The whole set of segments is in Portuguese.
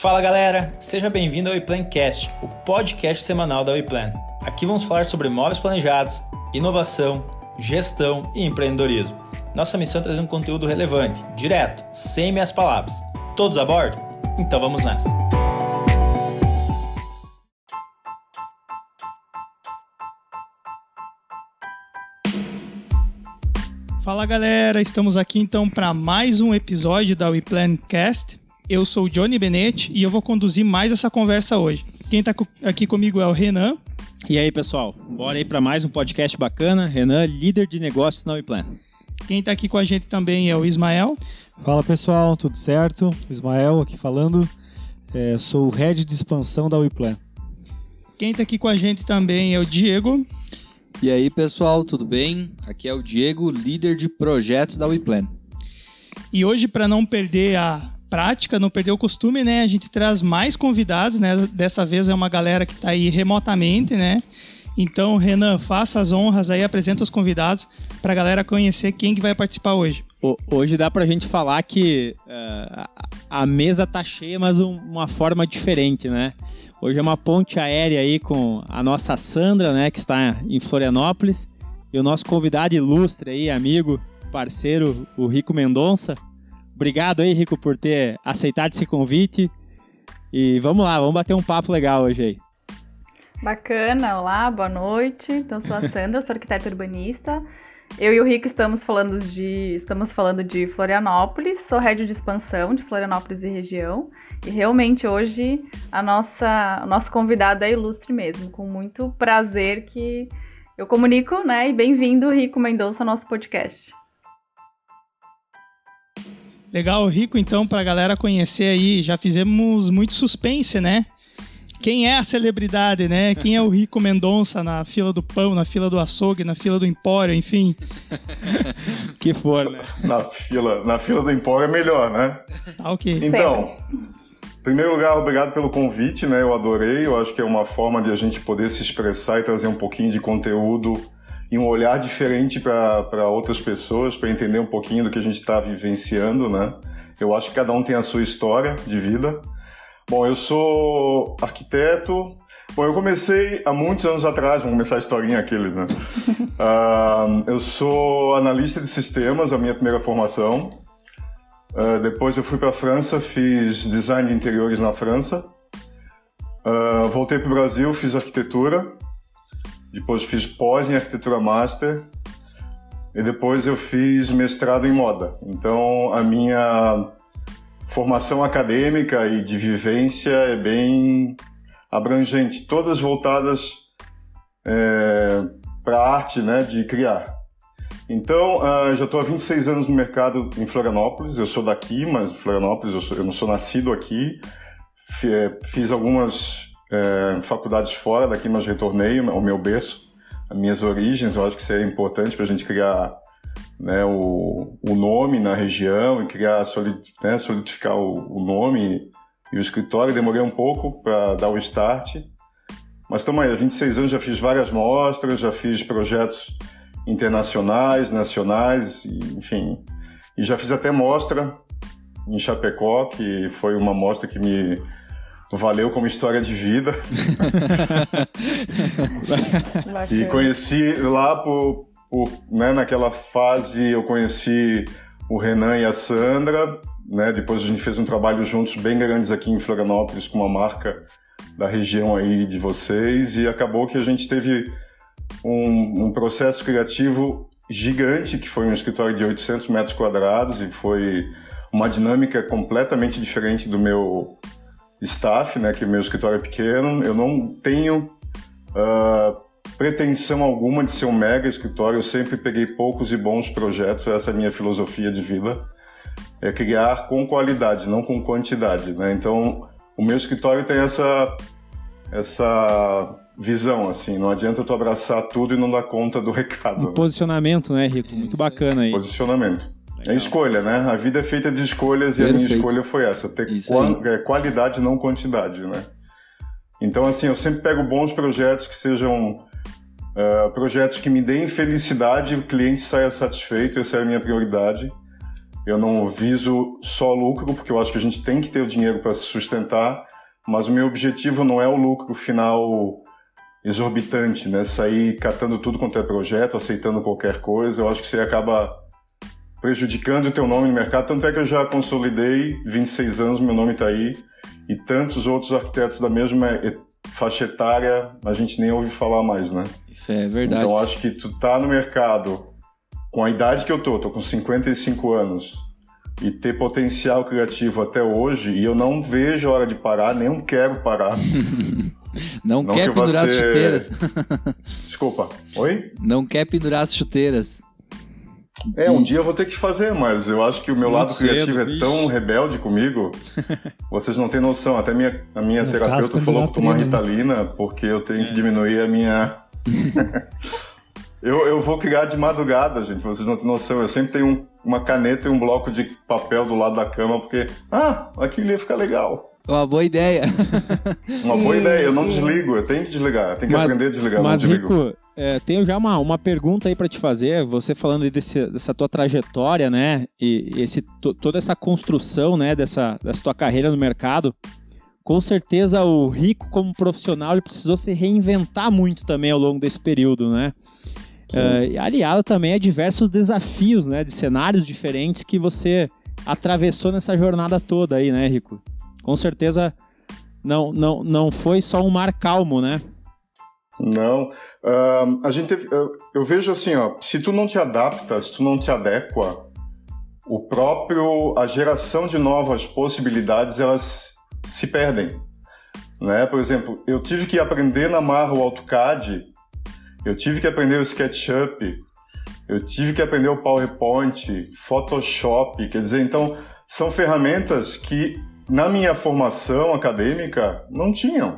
Fala galera, seja bem-vindo ao WePlancast, o podcast semanal da WePlan. Aqui vamos falar sobre móveis planejados, inovação, gestão e empreendedorismo. Nossa missão é trazer um conteúdo relevante, direto, sem meias palavras. Todos a bordo? Então vamos nessa! Fala galera, estamos aqui então para mais um episódio da WePlancast. Eu sou o Johnny Benetti e eu vou conduzir mais essa conversa hoje. Quem está aqui comigo é o Renan. E aí pessoal, bora aí para mais um podcast bacana. Renan, líder de negócios na WePlan. Quem está aqui com a gente também é o Ismael. Fala pessoal, tudo certo? Ismael aqui falando. É, sou o head de expansão da WePlan. Quem está aqui com a gente também é o Diego. E aí, pessoal, tudo bem? Aqui é o Diego, líder de projetos da WePlan. E hoje, para não perder a prática, não perder o costume, né, a gente traz mais convidados, né? Dessa vez é uma galera que está aí remotamente, né? Então, Renan, faça as honras aí, apresenta os convidados para a galera conhecer quem que vai participar hoje. Hoje dá para a gente falar que uh, a mesa tá cheia, mas um, uma forma diferente, né? Hoje é uma ponte aérea aí com a nossa Sandra, né, que está em Florianópolis, e o nosso convidado ilustre aí, amigo, parceiro, o Rico Mendonça. Obrigado aí, Rico, por ter aceitado esse convite. E vamos lá, vamos bater um papo legal hoje aí. Bacana, olá, boa noite. Então, sou a Sandra, sou arquiteta urbanista. Eu e o Rico estamos falando de, estamos falando de Florianópolis, sou head de expansão de Florianópolis e região. E realmente hoje a nossa, o nosso convidado é ilustre mesmo, com muito prazer que eu comunico, né? E bem-vindo, Rico Mendonça, ao nosso podcast. Legal, Rico, então, para a galera conhecer aí, já fizemos muito suspense, né? Quem é a celebridade, né? Quem é o Rico Mendonça na fila do pão, na fila do açougue, na fila do empório, enfim. que for, né? Na fila, na fila do empório é melhor, né? Tá ok. Então, em primeiro lugar, obrigado pelo convite, né? Eu adorei. Eu acho que é uma forma de a gente poder se expressar e trazer um pouquinho de conteúdo e um olhar diferente para outras pessoas, para entender um pouquinho do que a gente está vivenciando, né? Eu acho que cada um tem a sua história de vida. Bom, eu sou arquiteto. Bom, eu comecei há muitos anos atrás, vamos começar a historinha aquele, né? uh, eu sou analista de sistemas, a minha primeira formação. Uh, depois eu fui para a França, fiz design de interiores na França. Uh, voltei para o Brasil, fiz arquitetura. Depois fiz pós em arquitetura master. E depois eu fiz mestrado em moda. Então a minha formação acadêmica e de vivência é bem abrangente, todas voltadas é, para a arte né, de criar. Então, uh, já estou há 26 anos no mercado em Florianópolis. Eu sou daqui, mas Florianópolis, eu, sou, eu não sou nascido aqui. É, fiz algumas é, faculdades fora daqui, mas retornei ao meu berço, as minhas origens. Eu acho que é importante para a gente criar né, o, o, nome na região e criar, solid, né, solidificar o, o, nome e o escritório. Demorei um pouco para dar o start. Mas estamos aí, há 26 anos já fiz várias mostras, já fiz projetos internacionais, nacionais, enfim. E já fiz até mostra em Chapecó, que foi uma mostra que me valeu como história de vida. e conheci lá por, por né, naquela fase eu conheci o Renan e a Sandra, né? Depois a gente fez um trabalho juntos bem grandes aqui em Florianópolis com uma marca da região aí de vocês e acabou que a gente teve um, um, processo criativo gigante, que foi um escritório de 800 metros quadrados e foi uma dinâmica completamente diferente do meu staff, né, que meu escritório é pequeno. Eu não tenho uh, pretensão alguma de ser um mega escritório, eu sempre peguei poucos e bons projetos, essa é a minha filosofia de vida, é criar com qualidade, não com quantidade, né? Então, o meu escritório tem essa essa visão, assim. Não adianta tu abraçar tudo e não dar conta do recado. Um né? posicionamento, né, Rico? Muito bacana aí. Posicionamento. Legal. É escolha, né? A vida é feita de escolhas Perfeito. e a minha escolha foi essa: ter é, qualidade, não quantidade, né? Então, assim, eu sempre pego bons projetos que sejam uh, projetos que me deem felicidade e o cliente saia satisfeito, essa é a minha prioridade. Eu não viso só lucro, porque eu acho que a gente tem que ter o dinheiro para se sustentar, mas o meu objetivo não é o lucro final exorbitante, né? Sair catando tudo quanto é projeto, aceitando qualquer coisa. Eu acho que você acaba prejudicando o teu nome no mercado. Tanto é que eu já consolidei 26 anos, meu nome está aí, e tantos outros arquitetos da mesma faixa etária a gente nem ouve falar mais, né? Isso é verdade. Então acho que tu tá no mercado com a idade que eu tô, tô com 55 anos, e ter potencial criativo até hoje, e eu não vejo a hora de parar, nem quero parar. não, não, quer que pendurar ser... as chuteiras. Desculpa. Oi? Não quer pendurar as chuteiras. É, um dia eu vou ter que fazer, mas eu acho que o meu Muito lado criativo cedo, é bicho. tão rebelde comigo, vocês não têm noção. Até minha, a minha no terapeuta falou pra tomar né? Ritalina, porque eu tenho que diminuir a minha. eu, eu vou criar de madrugada, gente, vocês não têm noção. Eu sempre tenho um, uma caneta e um bloco de papel do lado da cama, porque, ah, aquilo ia ficar legal. Uma boa ideia. uma boa ideia, eu não desligo, eu tenho que desligar, eu tenho que mas, aprender a desligar, mas, não desligo. Rico, é, tenho já uma, uma pergunta aí para te fazer, você falando aí desse, dessa tua trajetória, né, e esse, toda essa construção, né, dessa, dessa tua carreira no mercado, com certeza o Rico como profissional, ele precisou se reinventar muito também ao longo desse período, né? Uh, aliado também a diversos desafios, né, de cenários diferentes que você atravessou nessa jornada toda aí, né, Rico? Com certeza não, não, não foi só um mar calmo, né? Não. Uh, a gente teve, eu, eu, vejo assim, ó, se tu não te adapta, se tu não te adequa, o próprio a geração de novas possibilidades elas se perdem, né? Por exemplo, eu tive que aprender na marra o AutoCAD, eu tive que aprender o SketchUp, eu tive que aprender o PowerPoint, Photoshop, quer dizer, então são ferramentas que na minha formação acadêmica, não tinham.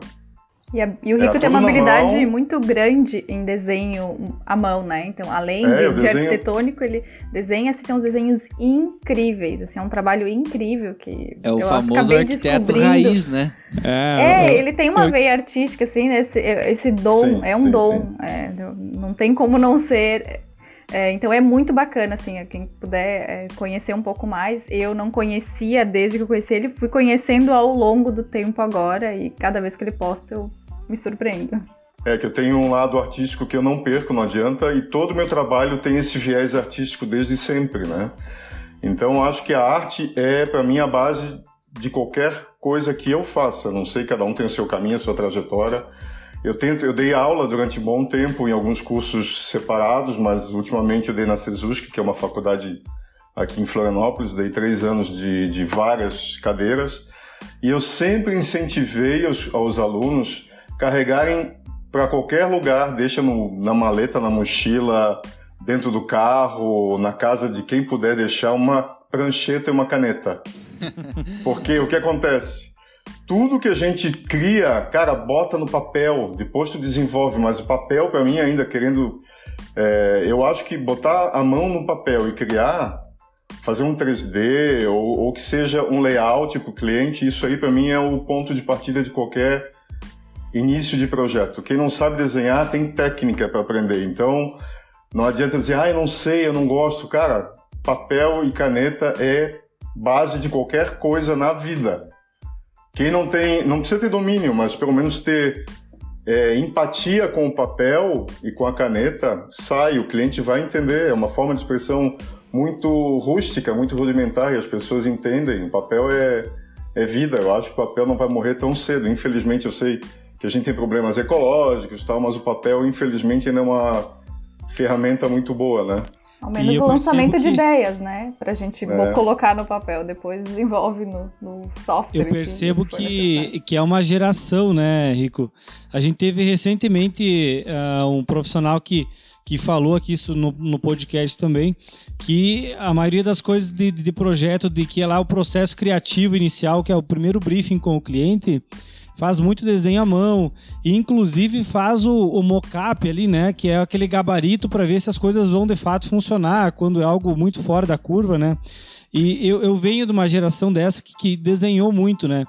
E, a, e o Rico tem uma habilidade muito grande em desenho à mão, né? Então, além é, de, desenho... arquitetônico, ele desenha assim, tem uns desenhos incríveis. Assim, é um trabalho incrível que. É o famoso arquiteto raiz, né? É, é ele tem uma veia artística, assim, né? esse, esse dom, sim, é um sim, dom. Sim. É, não tem como não ser é, então é muito bacana, assim, quem puder é, conhecer um pouco mais. Eu não conhecia desde que eu conheci ele, fui conhecendo ao longo do tempo agora e cada vez que ele posta eu me surpreendo. É que eu tenho um lado artístico que eu não perco, não adianta, e todo o meu trabalho tem esse viés artístico desde sempre, né? Então acho que a arte é para mim a base de qualquer coisa que eu faça. Não sei, cada um tem o seu caminho, a sua trajetória. Eu tento, eu dei aula durante um bom tempo em alguns cursos separados, mas ultimamente eu dei na CESUSC, que é uma faculdade aqui em Florianópolis, dei três anos de, de várias cadeiras, e eu sempre incentivei aos, aos alunos carregarem para qualquer lugar, deixa no, na maleta, na mochila, dentro do carro, na casa de quem puder deixar uma prancheta e uma caneta. Porque o que acontece? Tudo que a gente cria, cara, bota no papel, depois tu desenvolve, mas o papel para mim ainda querendo, é, eu acho que botar a mão no papel e criar, fazer um 3D ou, ou que seja um layout para o cliente, isso aí para mim é o ponto de partida de qualquer início de projeto. Quem não sabe desenhar tem técnica para aprender, então não adianta dizer, ah, eu não sei, eu não gosto, cara, papel e caneta é base de qualquer coisa na vida. Quem não tem, não precisa ter domínio, mas pelo menos ter é, empatia com o papel e com a caneta, sai, o cliente vai entender. É uma forma de expressão muito rústica, muito rudimentar, e as pessoas entendem. O papel é, é vida. Eu acho que o papel não vai morrer tão cedo. Infelizmente, eu sei que a gente tem problemas ecológicos, tal, mas o papel, infelizmente, ainda é uma ferramenta muito boa, né? Ao menos o lançamento que... de ideias, né? Pra gente é. colocar no papel, depois desenvolve no, no software. Eu percebo que, que, que, é uma geração, né, Rico? A gente teve recentemente uh, um profissional que, que falou aqui isso no, no podcast também, que a maioria das coisas de, de projeto, de que é lá o processo criativo inicial, que é o primeiro briefing com o cliente, faz muito desenho à mão, e inclusive faz o, o mock-up ali, né, que é aquele gabarito para ver se as coisas vão de fato funcionar quando é algo muito fora da curva, né? E eu, eu venho de uma geração dessa que, que desenhou muito, né?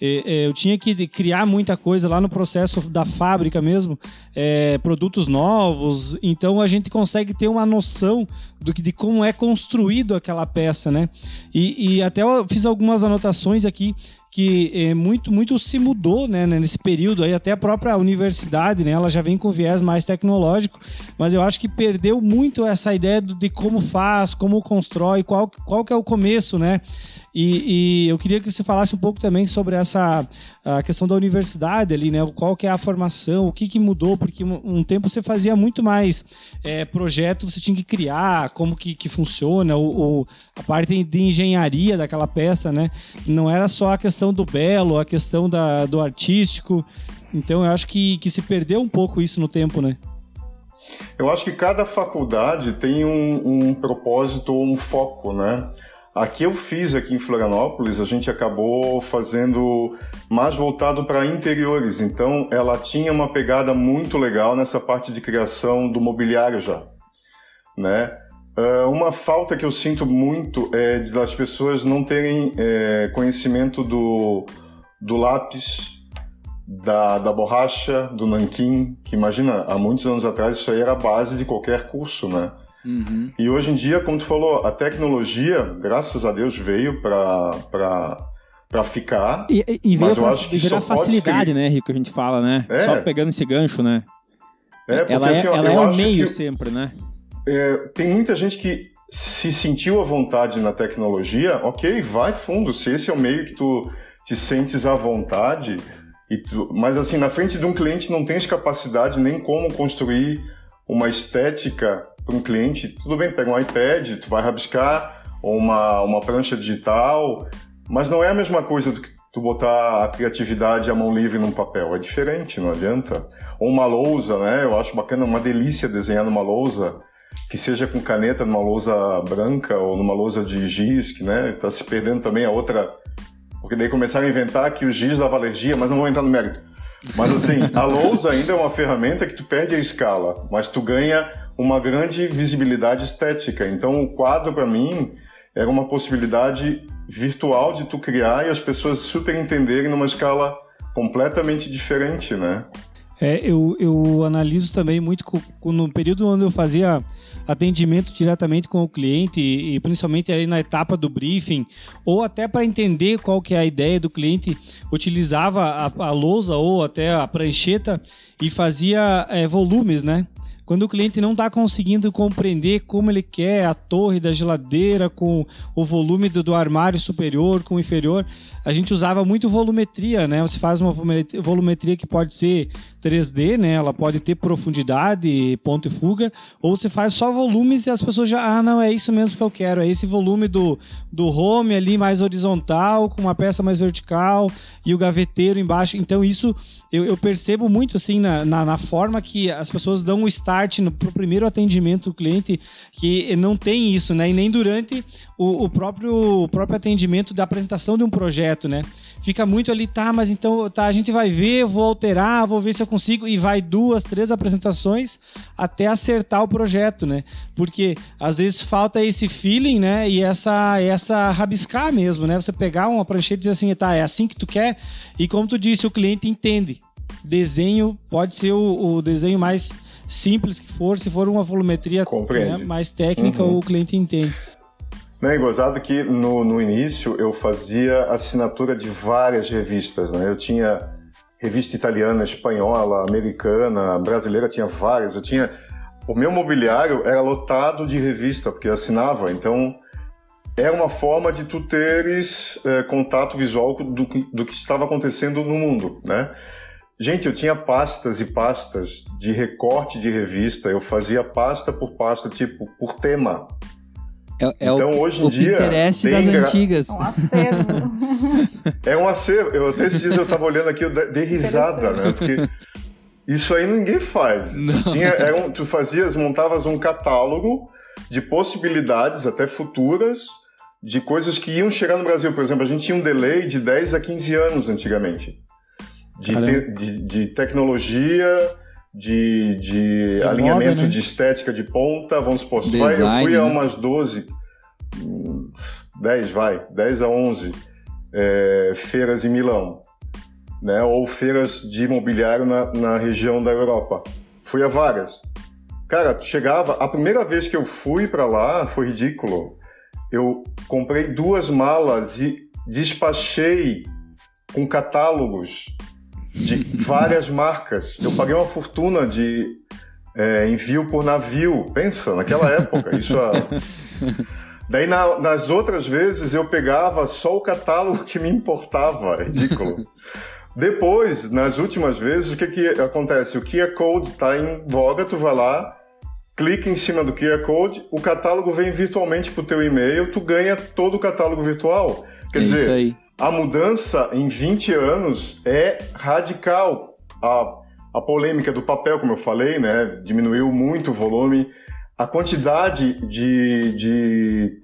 eu tinha que criar muita coisa lá no processo da fábrica mesmo, é, produtos novos. Então a gente consegue ter uma noção do que, de como é construído aquela peça, né? E, e até eu fiz algumas anotações aqui que é, muito muito se mudou né, nesse período aí até a própria universidade né ela já vem com viés mais tecnológico mas eu acho que perdeu muito essa ideia de como faz como constrói qual qual que é o começo né e, e, eu queria que você falasse um pouco também sobre essa a questão da universidade ali, né? Qual que é a formação, o que, que mudou, porque um, tempo você fazia muito mais é, projeto, você tinha que criar, como que, que funciona, ou, ou, a parte de engenharia daquela peça, né? Não era só a questão do belo, a questão da, do artístico. Então eu acho que, que se perdeu um pouco isso no tempo, né? Eu acho que cada faculdade tem um, um propósito ou um foco, né? Aqui eu fiz aqui em Florianópolis, a gente acabou fazendo mais voltado para interiores, então ela tinha uma pegada muito legal nessa parte de criação do mobiliário já, né? Uh, uma falta que eu sinto muito é de das pessoas não terem é, conhecimento do, do lápis, da, da borracha, do nanquim, que imagina, há muitos anos atrás isso aí era a base de qualquer curso, né? Uhum. E hoje em dia, como tu falou, a tecnologia, graças a Deus, veio para para ficar. E, e veio mas eu acho que só facilidade, pode... né, Rico, a gente fala, né? É. Só pegando esse gancho, né? É, porque, ela é, assim, ela é o meio sempre, né? É, tem muita gente que se sentiu à vontade na tecnologia, ok, vai fundo. Se esse é o meio que tu te sentes à vontade, tu, mas assim, na frente de um cliente não tens capacidade nem como construir uma estética para um cliente, tudo bem, pega um iPad, tu vai rabiscar, ou uma, uma prancha digital, mas não é a mesma coisa do que tu botar a criatividade a mão livre num papel. É diferente, não adianta. Ou uma lousa, né? Eu acho bacana, uma delícia desenhar numa lousa, que seja com caneta numa lousa branca ou numa lousa de giz, que né? Tá se perdendo também a outra. Porque daí começaram a inventar que o giz dava alergia, mas não vou entrar no mérito. Mas assim, a lousa ainda é uma ferramenta que tu perde a escala, mas tu ganha uma grande visibilidade estética. Então o quadro para mim era uma possibilidade virtual de tu criar e as pessoas super entenderem numa escala completamente diferente, né? É, eu, eu analiso também muito no período onde eu fazia atendimento diretamente com o cliente e, principalmente aí na etapa do briefing ou até para entender qual que é a ideia do cliente utilizava a, a lousa ou até a prancheta e fazia é, volumes, né? Quando o cliente não está conseguindo compreender como ele quer a torre da geladeira com o volume do, do, armário superior com o inferior, a gente usava muito volumetria, né? Você faz uma volumetria que pode ser 3D, né? Ela pode ter profundidade, ponto e fuga, ou você faz só volumes e as pessoas já, ah, não, é isso mesmo que eu quero, é esse volume do, do home ali mais horizontal, com uma peça mais vertical e o gaveteiro embaixo. Então isso eu, eu percebo muito assim na, na, na, forma que as pessoas dão o start no pro primeiro atendimento do cliente, que não tem isso, né? E nem durante o, o próprio, o próprio atendimento da apresentação de um projeto, né? Fica muito ali, tá, mas então tá, a gente vai ver, vou alterar, vou ver se eu consigo, e vai duas, três apresentações até acertar o projeto, né? Porque às vezes falta esse feeling, né? E essa, essa rabiscar mesmo, né? Você pegar uma prancheta e dizer assim, tá, é assim que tu quer, e como tu disse, o cliente entende. Desenho pode ser o, o desenho mais simples que for, se for uma volumetria né, mais técnica, uhum. o cliente entende. Né, gozado que no, no início eu fazia assinatura de várias revistas, né? Eu tinha revista italiana, espanhola, americana, brasileira, tinha várias. Eu tinha o meu mobiliário era lotado de revista porque eu assinava, então era uma forma de tu teres é, contato visual do, do que estava acontecendo no mundo, né? Gente, eu tinha pastas e pastas de recorte de revista. Eu fazia pasta por pasta, tipo, por tema. É, é então, o, hoje em o dia. Pinterest das gra... antigas. Um acervo. é um acervo. Eu, até esses dias eu tava olhando aqui, eu dei risada, né? Porque isso aí ninguém faz. Tu, tinha, um, tu fazias, montavas um catálogo de possibilidades, até futuras, de coisas que iam chegar no Brasil. Por exemplo, a gente tinha um delay de 10 a 15 anos antigamente. De, te, de, de tecnologia de, de alinhamento né? de estética de ponta, vamos supor, Design, eu fui a né? umas 12, 10 vai, 10 a 11 é, feiras em Milão. né? Ou feiras de imobiliário na, na região da Europa. Fui a várias. Cara, chegava. A primeira vez que eu fui para lá foi ridículo. Eu comprei duas malas e despachei com catálogos de várias marcas. Eu paguei uma fortuna de é, envio por navio. Pensa, naquela época. Isso a... Daí na, nas outras vezes eu pegava só o catálogo que me importava. É ridículo. Depois, nas últimas vezes, o que, que acontece? O QR Code está em voga, tu vai lá, clica em cima do QR Code, o catálogo vem virtualmente para o teu e-mail, tu ganha todo o catálogo virtual. Quer É isso dizer, aí. A mudança em 20 anos é radical. A, a polêmica do papel, como eu falei, né, diminuiu muito o volume. A quantidade de, de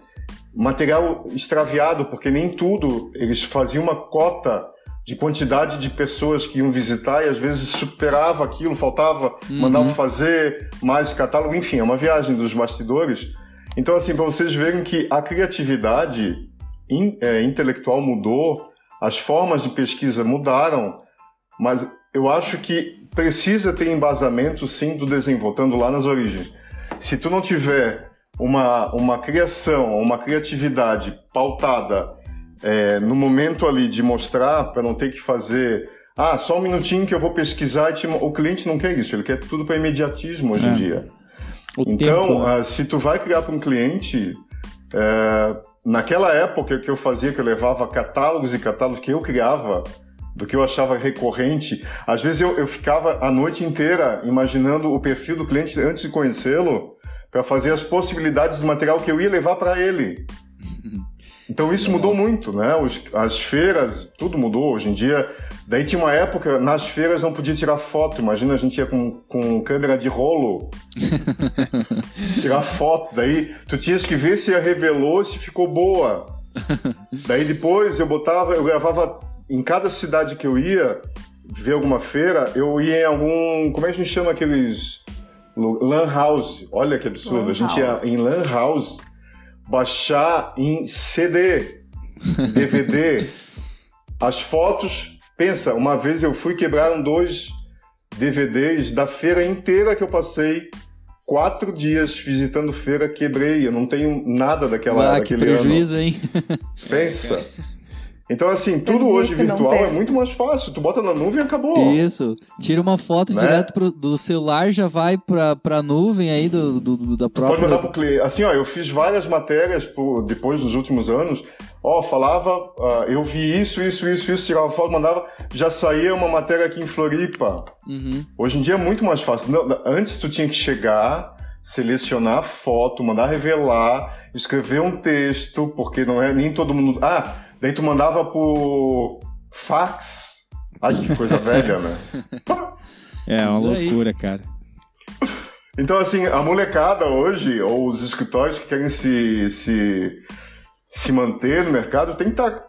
material extraviado, porque nem tudo, eles faziam uma cota de quantidade de pessoas que iam visitar e às vezes superava aquilo, faltava, mandavam fazer mais catálogo, enfim, é uma viagem dos bastidores. Então, assim, para vocês verem que a criatividade in- é, intelectual mudou, as formas de pesquisa mudaram, mas eu acho que precisa ter embasamento, sim, do desenho, voltando lá nas origens. Se tu não tiver uma, uma criação, uma criatividade pautada é, no momento ali de mostrar, para não ter que fazer. Ah, só um minutinho que eu vou pesquisar. e te mo-" O cliente não quer isso, ele quer tudo para imediatismo hoje em É. dia. O Então, tempo, né? ah, se tu vai criar para um cliente, é, naquela época que eu fazia, que eu levava catálogos e catálogos que eu criava, do que eu achava recorrente, às vezes eu, eu ficava a noite inteira imaginando o perfil do cliente antes de conhecê-lo, para fazer as possibilidades do material que eu ia levar para ele. Então isso mudou muito, né? Os- as feiras, tudo mudou hoje em dia. Daí tinha uma época, nas feiras não podia tirar foto. Imagina a gente ia com, com câmera de rolo tirar foto. Daí tu tinhas que ver se revelou, se ficou boa. Daí depois eu botava, eu gravava em cada cidade que eu ia ver alguma feira, eu ia em algum, como é que a gente chama aqueles lan house? Olha que absurdo, Lan a gente ia house. em lan house baixar em CD, DVD as fotos. Pensa, uma vez eu fui quebraram dois DVDs da feira inteira que eu passei quatro dias visitando feira, quebrei. Eu não tenho nada daquela, ah, que daquele ano. prejuízo, hein? Pensa. Então, assim, tudo Perdi hoje virtual é muito mais fácil. Tu bota na nuvem e acabou. Isso. Tira uma foto Né? direto pro- do celular, já vai pra, pra nuvem aí do, do- do- da Pode própria. mandar pro cliente. Assim, ó, eu fiz várias matérias por- depois dos últimos anos. Ó, falava, ah, eu vi isso, isso, isso, isso, tirava foto, mandava, já saía uma matéria aqui em Floripa. Uhum. Hoje em dia é muito mais fácil. Não, não, antes tu tinha que chegar, selecionar a foto, mandar revelar, escrever um texto, porque não é nem todo mundo. Ah, daí tu mandava por fax. Ai, que coisa velha, né? É uma loucura, cara. Então, assim, a molecada hoje, ou os escritórios que querem se, se, se manter no mercado, tem que estar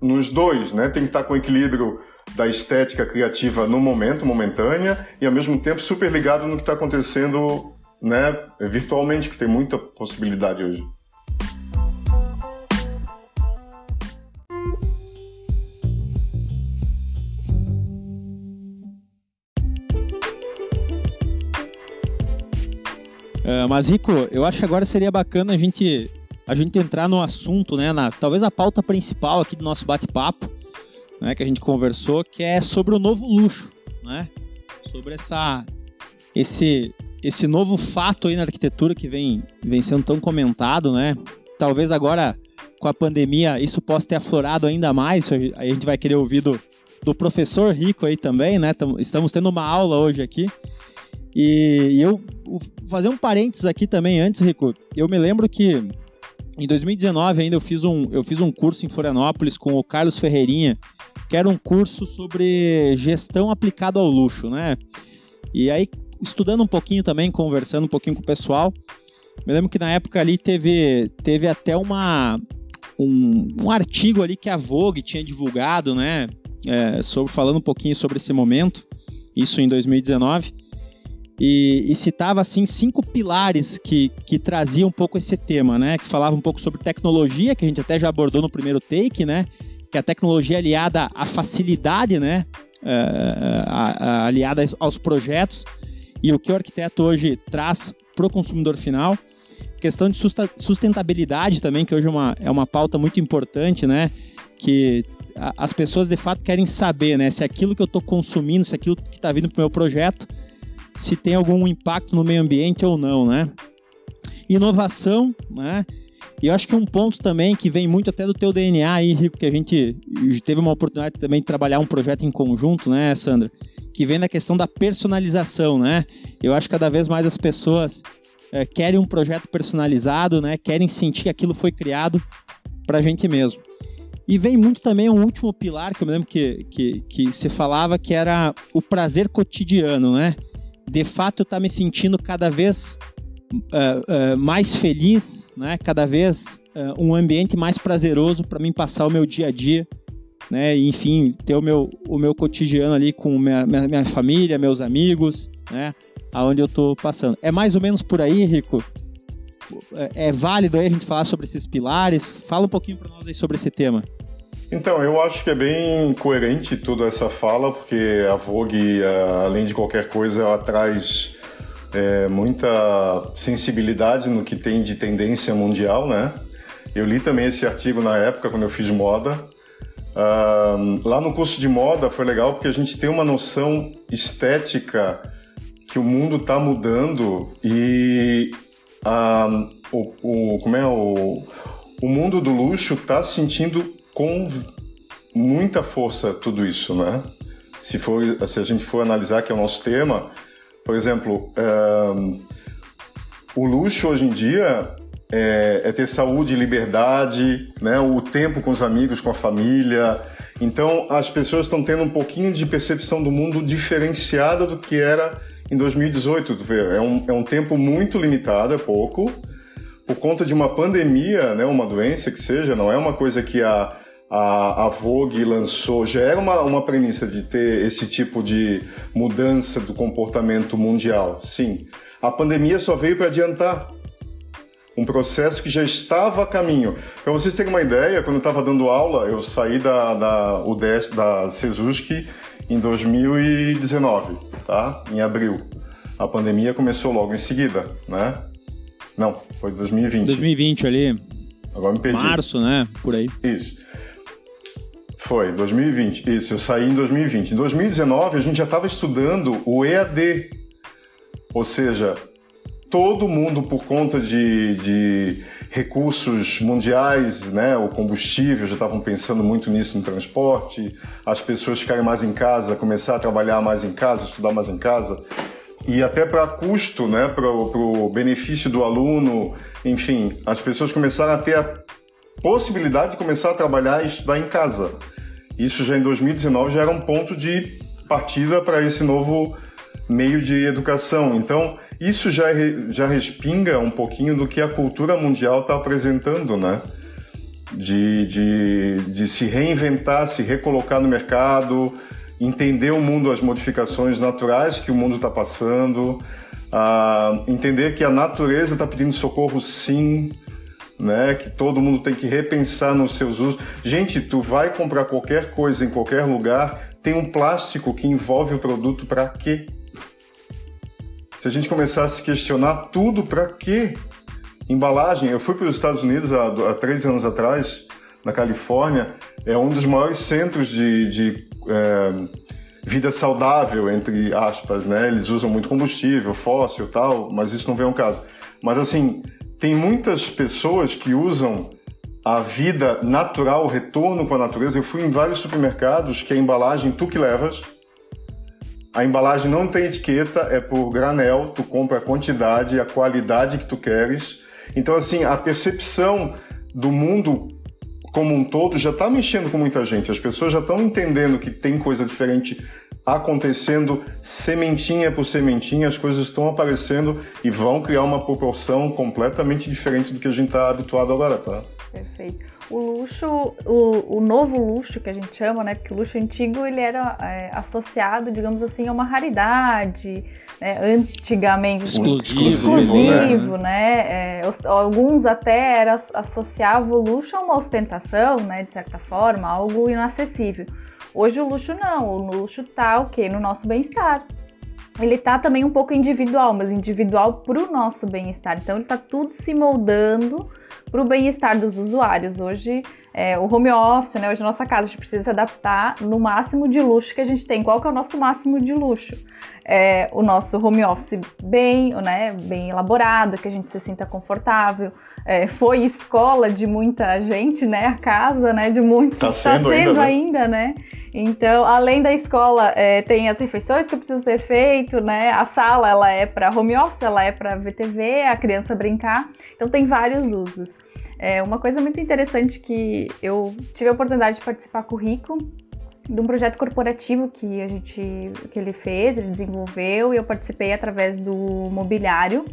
nos dois, né? Tem que estar com o equilíbrio da estética criativa no momento, momentânea, e ao mesmo tempo super ligado no que está acontecendo né, virtualmente, que tem muita possibilidade hoje. Mas, Rico, eu acho que agora seria bacana a gente, a gente entrar no assunto, né? Na, talvez a pauta principal aqui do nosso bate-papo, né? Que a gente conversou, que é sobre o novo luxo, né? Sobre essa, esse, esse novo fato aí na arquitetura que vem, vem sendo tão comentado, né? Talvez agora, com a pandemia, isso possa ter aflorado ainda mais. A gente vai querer ouvir do, do professor Rico aí também, né? Tam- Estamos tendo uma aula hoje aqui. E, e eu fazer um parênteses aqui também antes, Rico. Eu me lembro que em 2019 ainda eu fiz um, eu fiz um curso em Florianópolis com o Carlos Ferreirinha, que era um curso sobre gestão aplicada ao luxo, né? E aí, estudando um pouquinho também, conversando um pouquinho com o pessoal, me lembro que na época ali teve, teve até uma, um, um artigo ali que a Vogue tinha divulgado, né? É, sobre, falando um pouquinho sobre esse momento, isso em 2019 e, e citava assim cinco pilares que, que traziam um pouco esse tema, né? Que falava um pouco sobre tecnologia, que a gente até já abordou no primeiro take, né? Que a tecnologia aliada à facilidade, né? é, aliada aos projetos e o que o arquiteto hoje traz para o consumidor final. Questão de sustentabilidade também, que hoje é uma, é uma pauta muito importante, né? Que as pessoas de fato querem saber, né? Se aquilo que eu estou consumindo, se aquilo que está vindo para o meu projeto, se tem algum impacto no meio ambiente ou não, né? Inovação, né? E eu acho que um ponto também que vem muito até do teu DNA aí, Rico, que a gente teve uma oportunidade também de trabalhar um projeto em conjunto, né, Sandra? Que vem da questão da personalização, né? Eu acho que cada vez mais as pessoas é, querem um projeto personalizado, né? Querem sentir que aquilo foi criado para a gente mesmo. E vem muito também um último pilar que eu me lembro que, que, que se falava que era o prazer cotidiano, né? De fato, eu estar tá me sentindo cada vez uh, uh, mais feliz, né? Cada vez uh, um ambiente mais prazeroso para mim passar o meu dia a dia, né? Enfim, ter o meu, o meu cotidiano ali com minha, minha, minha família, meus amigos, né? Aonde eu estou passando. É mais ou menos por aí, Rico? É, é válido aí a gente falar sobre esses pilares? Fala um pouquinho para nós aí sobre esse tema. Então, eu acho que é bem coerente toda essa fala, porque a Vogue, além de qualquer coisa, ela traz é, muita sensibilidade no que tem de tendência mundial, né? Eu li também esse artigo na época, quando eu fiz moda. Lá no curso de moda foi legal porque a gente tem uma noção estética que o mundo está mudando e o, o, como é o, o mundo do luxo está sentindo com muita força tudo isso, né? Se, for, se a gente for analisar que é o nosso tema, por exemplo, um, o luxo hoje em dia é, é, ter saúde, liberdade, né? o tempo com os amigos, com a família. Então, as pessoas estão tendo um pouquinho de percepção do mundo diferenciada do que era em 2018. É um, é um tempo muito limitado, é pouco, por conta de uma pandemia, né? uma doença que seja, não é uma coisa que a a, a Vogue lançou, já era uma, uma premissa de ter esse tipo de mudança do comportamento mundial, sim. A pandemia só veio para adiantar um processo que já estava a caminho. Para vocês terem uma ideia, quando eu estava dando aula, eu saí da, da UDES, da Sesuski em 2019, tá? Em abril. A pandemia começou logo em seguida, né? Não, foi 2020. 2020 ali. Agora me perdi. Março, né? Por aí. Isso. Foi, 2020. Isso, eu saí em 2020. Em 2019, a gente já estava estudando o EAD. Ou seja, todo mundo, por conta de, de recursos mundiais, né, o combustível, já estavam pensando muito nisso no transporte, as pessoas ficarem mais em casa, começar a trabalhar mais em casa, estudar mais em casa, e até para custo, né, para o benefício do aluno, enfim, as pessoas começaram a ter a possibilidade de começar a trabalhar e estudar em casa. Isso já em 2019 já era um ponto de partida para esse novo meio de educação. Então, isso já, já respinga um pouquinho do que a cultura mundial está apresentando, né? De, de, de se reinventar, se recolocar no mercado, entender o mundo, as modificações naturais que o mundo está passando, uh, entender que a natureza está pedindo socorro sim, né? Que todo mundo tem que repensar nos seus usos. Gente, tu vai comprar qualquer coisa em qualquer lugar, tem um plástico que envolve o produto para quê? Se a gente começar a se questionar tudo para quê? Embalagem. Eu fui para os Estados Unidos há, há, três anos atrás, na Califórnia, é um dos maiores centros de, de é, vida saudável, entre aspas, né? Eles usam muito combustível, fóssil, tal, mas isso não vem ao caso. Mas assim, tem muitas pessoas que usam a vida natural, o retorno com a natureza. Eu fui em vários supermercados que a embalagem tu que levas. A embalagem não tem etiqueta, é por granel, tu compra a quantidade, a qualidade que tu queres. Então, assim, a percepção do mundo como um todo já está mexendo com muita gente. As pessoas já estão entendendo que tem coisa diferente acontecendo sementinha por sementinha, as coisas estão aparecendo e vão criar uma proporção completamente diferente do que a gente está habituado agora, tá? Perfeito. O luxo, o, o novo luxo que a gente chama, né? Porque o luxo antigo ele era é, associado, digamos assim, a uma raridade, né? antigamente exclusivo, exclusivo, né? né? É, alguns até era, associavam o luxo a uma ostentação, né? De certa forma, algo inacessível. Hoje o luxo não, o luxo tá o quê? No nosso bem-estar. Ele tá também um pouco individual, mas individual para o nosso bem-estar. Então ele tá tudo se moldando para o bem-estar dos usuários. Hoje é, o home office, né? Hoje a nossa casa a gente precisa se adaptar no máximo de luxo que a gente tem. Qual que é o nosso máximo de luxo? É, o nosso home office bem, né, bem elaborado, que a gente se sinta confortável. É, foi escola de muita gente, né? A casa, né? De muito. Tá sendo, tá sendo ainda, ainda, né? Então, além da escola, é, tem as refeições que precisam ser feitas, né? A sala, ela é para home office, ela é para VTV, a criança brincar. Então, tem vários usos. É uma coisa muito interessante que eu tive a oportunidade de participar com o Rico de um projeto corporativo que a gente que ele fez, ele desenvolveu e eu participei através do mobiliário.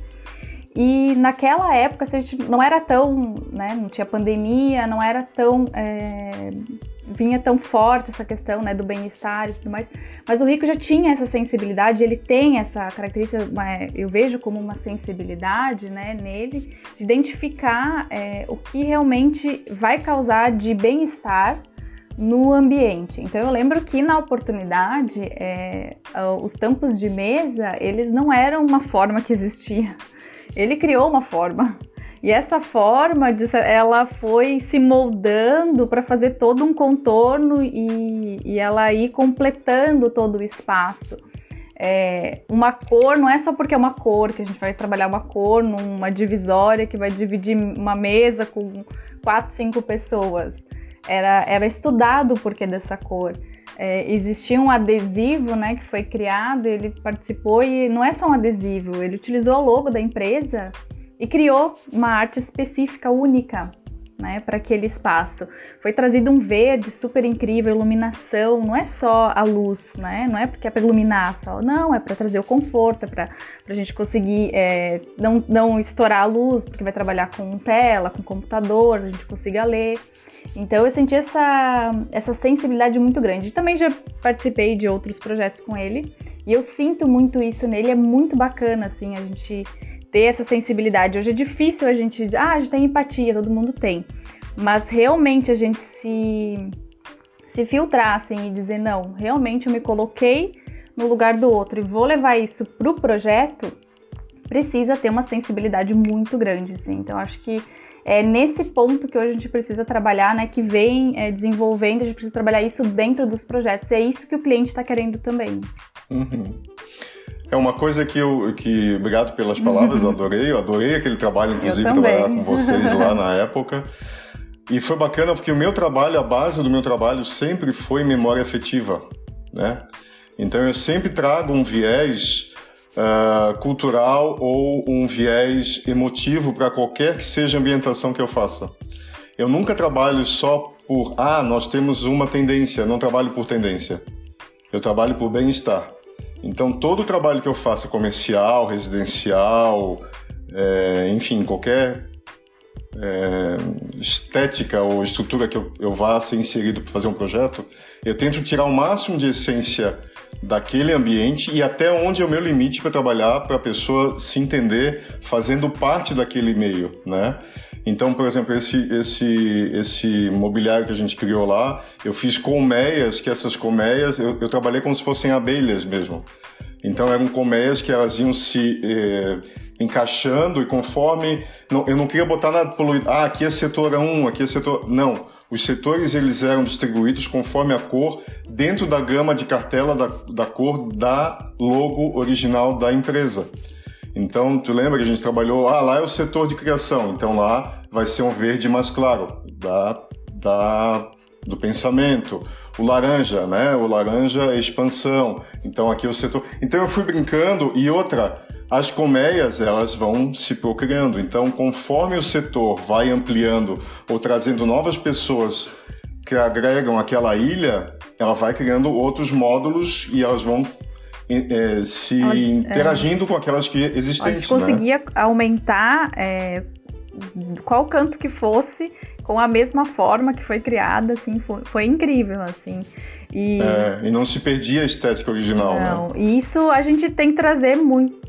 E naquela época a gente não era tão, né, não tinha pandemia, não era tão é, vinha tão forte essa questão né, do bem-estar e tudo mais. Mas o Rico já tinha essa sensibilidade, ele tem essa característica, eu vejo como uma sensibilidade né, nele, de identificar é, o que realmente vai causar de bem-estar no ambiente. Então eu lembro que na oportunidade é, os tampos de mesa eles não eram uma forma que existia. Ele criou uma forma. E essa forma, ela foi se moldando para fazer todo um contorno e, e, ela ir completando todo o espaço. É, uma cor não é só porque é uma cor que a gente vai trabalhar uma cor numa divisória que vai dividir uma mesa com quatro, cinco pessoas. Era, era estudado o porquê dessa cor. É, existia um adesivo né, que foi criado, ele participou e não é só um adesivo, ele utilizou o logo da empresa e criou uma arte específica, única, né, para aquele espaço. Foi trazido um verde super incrível, iluminação, não é só a luz, né, não é porque é para iluminar só, não, é para trazer o conforto, é para a gente conseguir é, não, não estourar a luz, porque vai trabalhar com tela, com computador, a gente consiga ler. Então eu senti essa, essa sensibilidade muito grande. Também já participei de outros projetos com ele e eu sinto muito isso nele, é muito bacana assim a gente ter essa sensibilidade. Hoje é difícil a gente, ah, a gente tem empatia, todo mundo tem. Mas realmente a gente se se filtrar assim e dizer não, realmente eu me coloquei no lugar do outro e vou levar isso pro projeto, precisa ter uma sensibilidade muito grande, assim. Então acho que é nesse ponto que hoje a gente precisa trabalhar, né? Que vem é, desenvolvendo, a gente precisa trabalhar isso dentro dos projetos. E é isso que o cliente está querendo também. Uhum. É uma coisa que eu. Que, obrigado pelas palavras, eu adorei. Eu adorei aquele trabalho, inclusive, trabalhar com vocês lá na época. E foi bacana porque o meu trabalho, a base do meu trabalho sempre foi memória afetiva, né? Então eu sempre trago um viés uh, cultural ou um viés emotivo para qualquer que seja a ambientação que eu faça. Eu nunca trabalho só por, ah, nós temos uma tendência, não trabalho por tendência. Eu trabalho por bem-estar. Então, todo o trabalho que eu faça, comercial, residencial, é, enfim, qualquer é, estética ou estrutura que eu, eu vá ser inserido para fazer um projeto, eu tento tirar o máximo de essência daquele ambiente e até onde é o meu limite para trabalhar para a pessoa se entender fazendo parte daquele meio, né? Então, por exemplo, esse, esse, esse mobiliário que a gente criou lá, eu fiz colmeias, que essas colmeias, eu, eu trabalhei como se fossem abelhas mesmo. Então eram colmeias que elas iam se eh, encaixando e conforme. Não, eu não queria botar nada poluído. Ah, aqui é setor 1, aqui é setor. Não. Os setores eles eram distribuídos conforme a cor dentro da gama de cartela da, da cor da logo original da empresa. Então, tu lembra que a gente trabalhou, ah, lá é o setor de criação, então lá vai ser um verde mais claro, da, da, do pensamento. O laranja, né? O laranja é expansão. Então aqui é o setor. Então eu fui brincando e outra, as colmeias elas vão se procriando. Então, conforme o setor vai ampliando ou trazendo novas pessoas que agregam aquela ilha, ela vai criando outros módulos e elas vão se é. interagindo é, com aquelas que existentes. A gente conseguia né? aumentar é, qual canto que fosse com a mesma forma que foi criada, assim, foi, foi incrível, assim. E... É, e não se perdia a estética original, né? não, né? Isso a gente tem que trazer muito.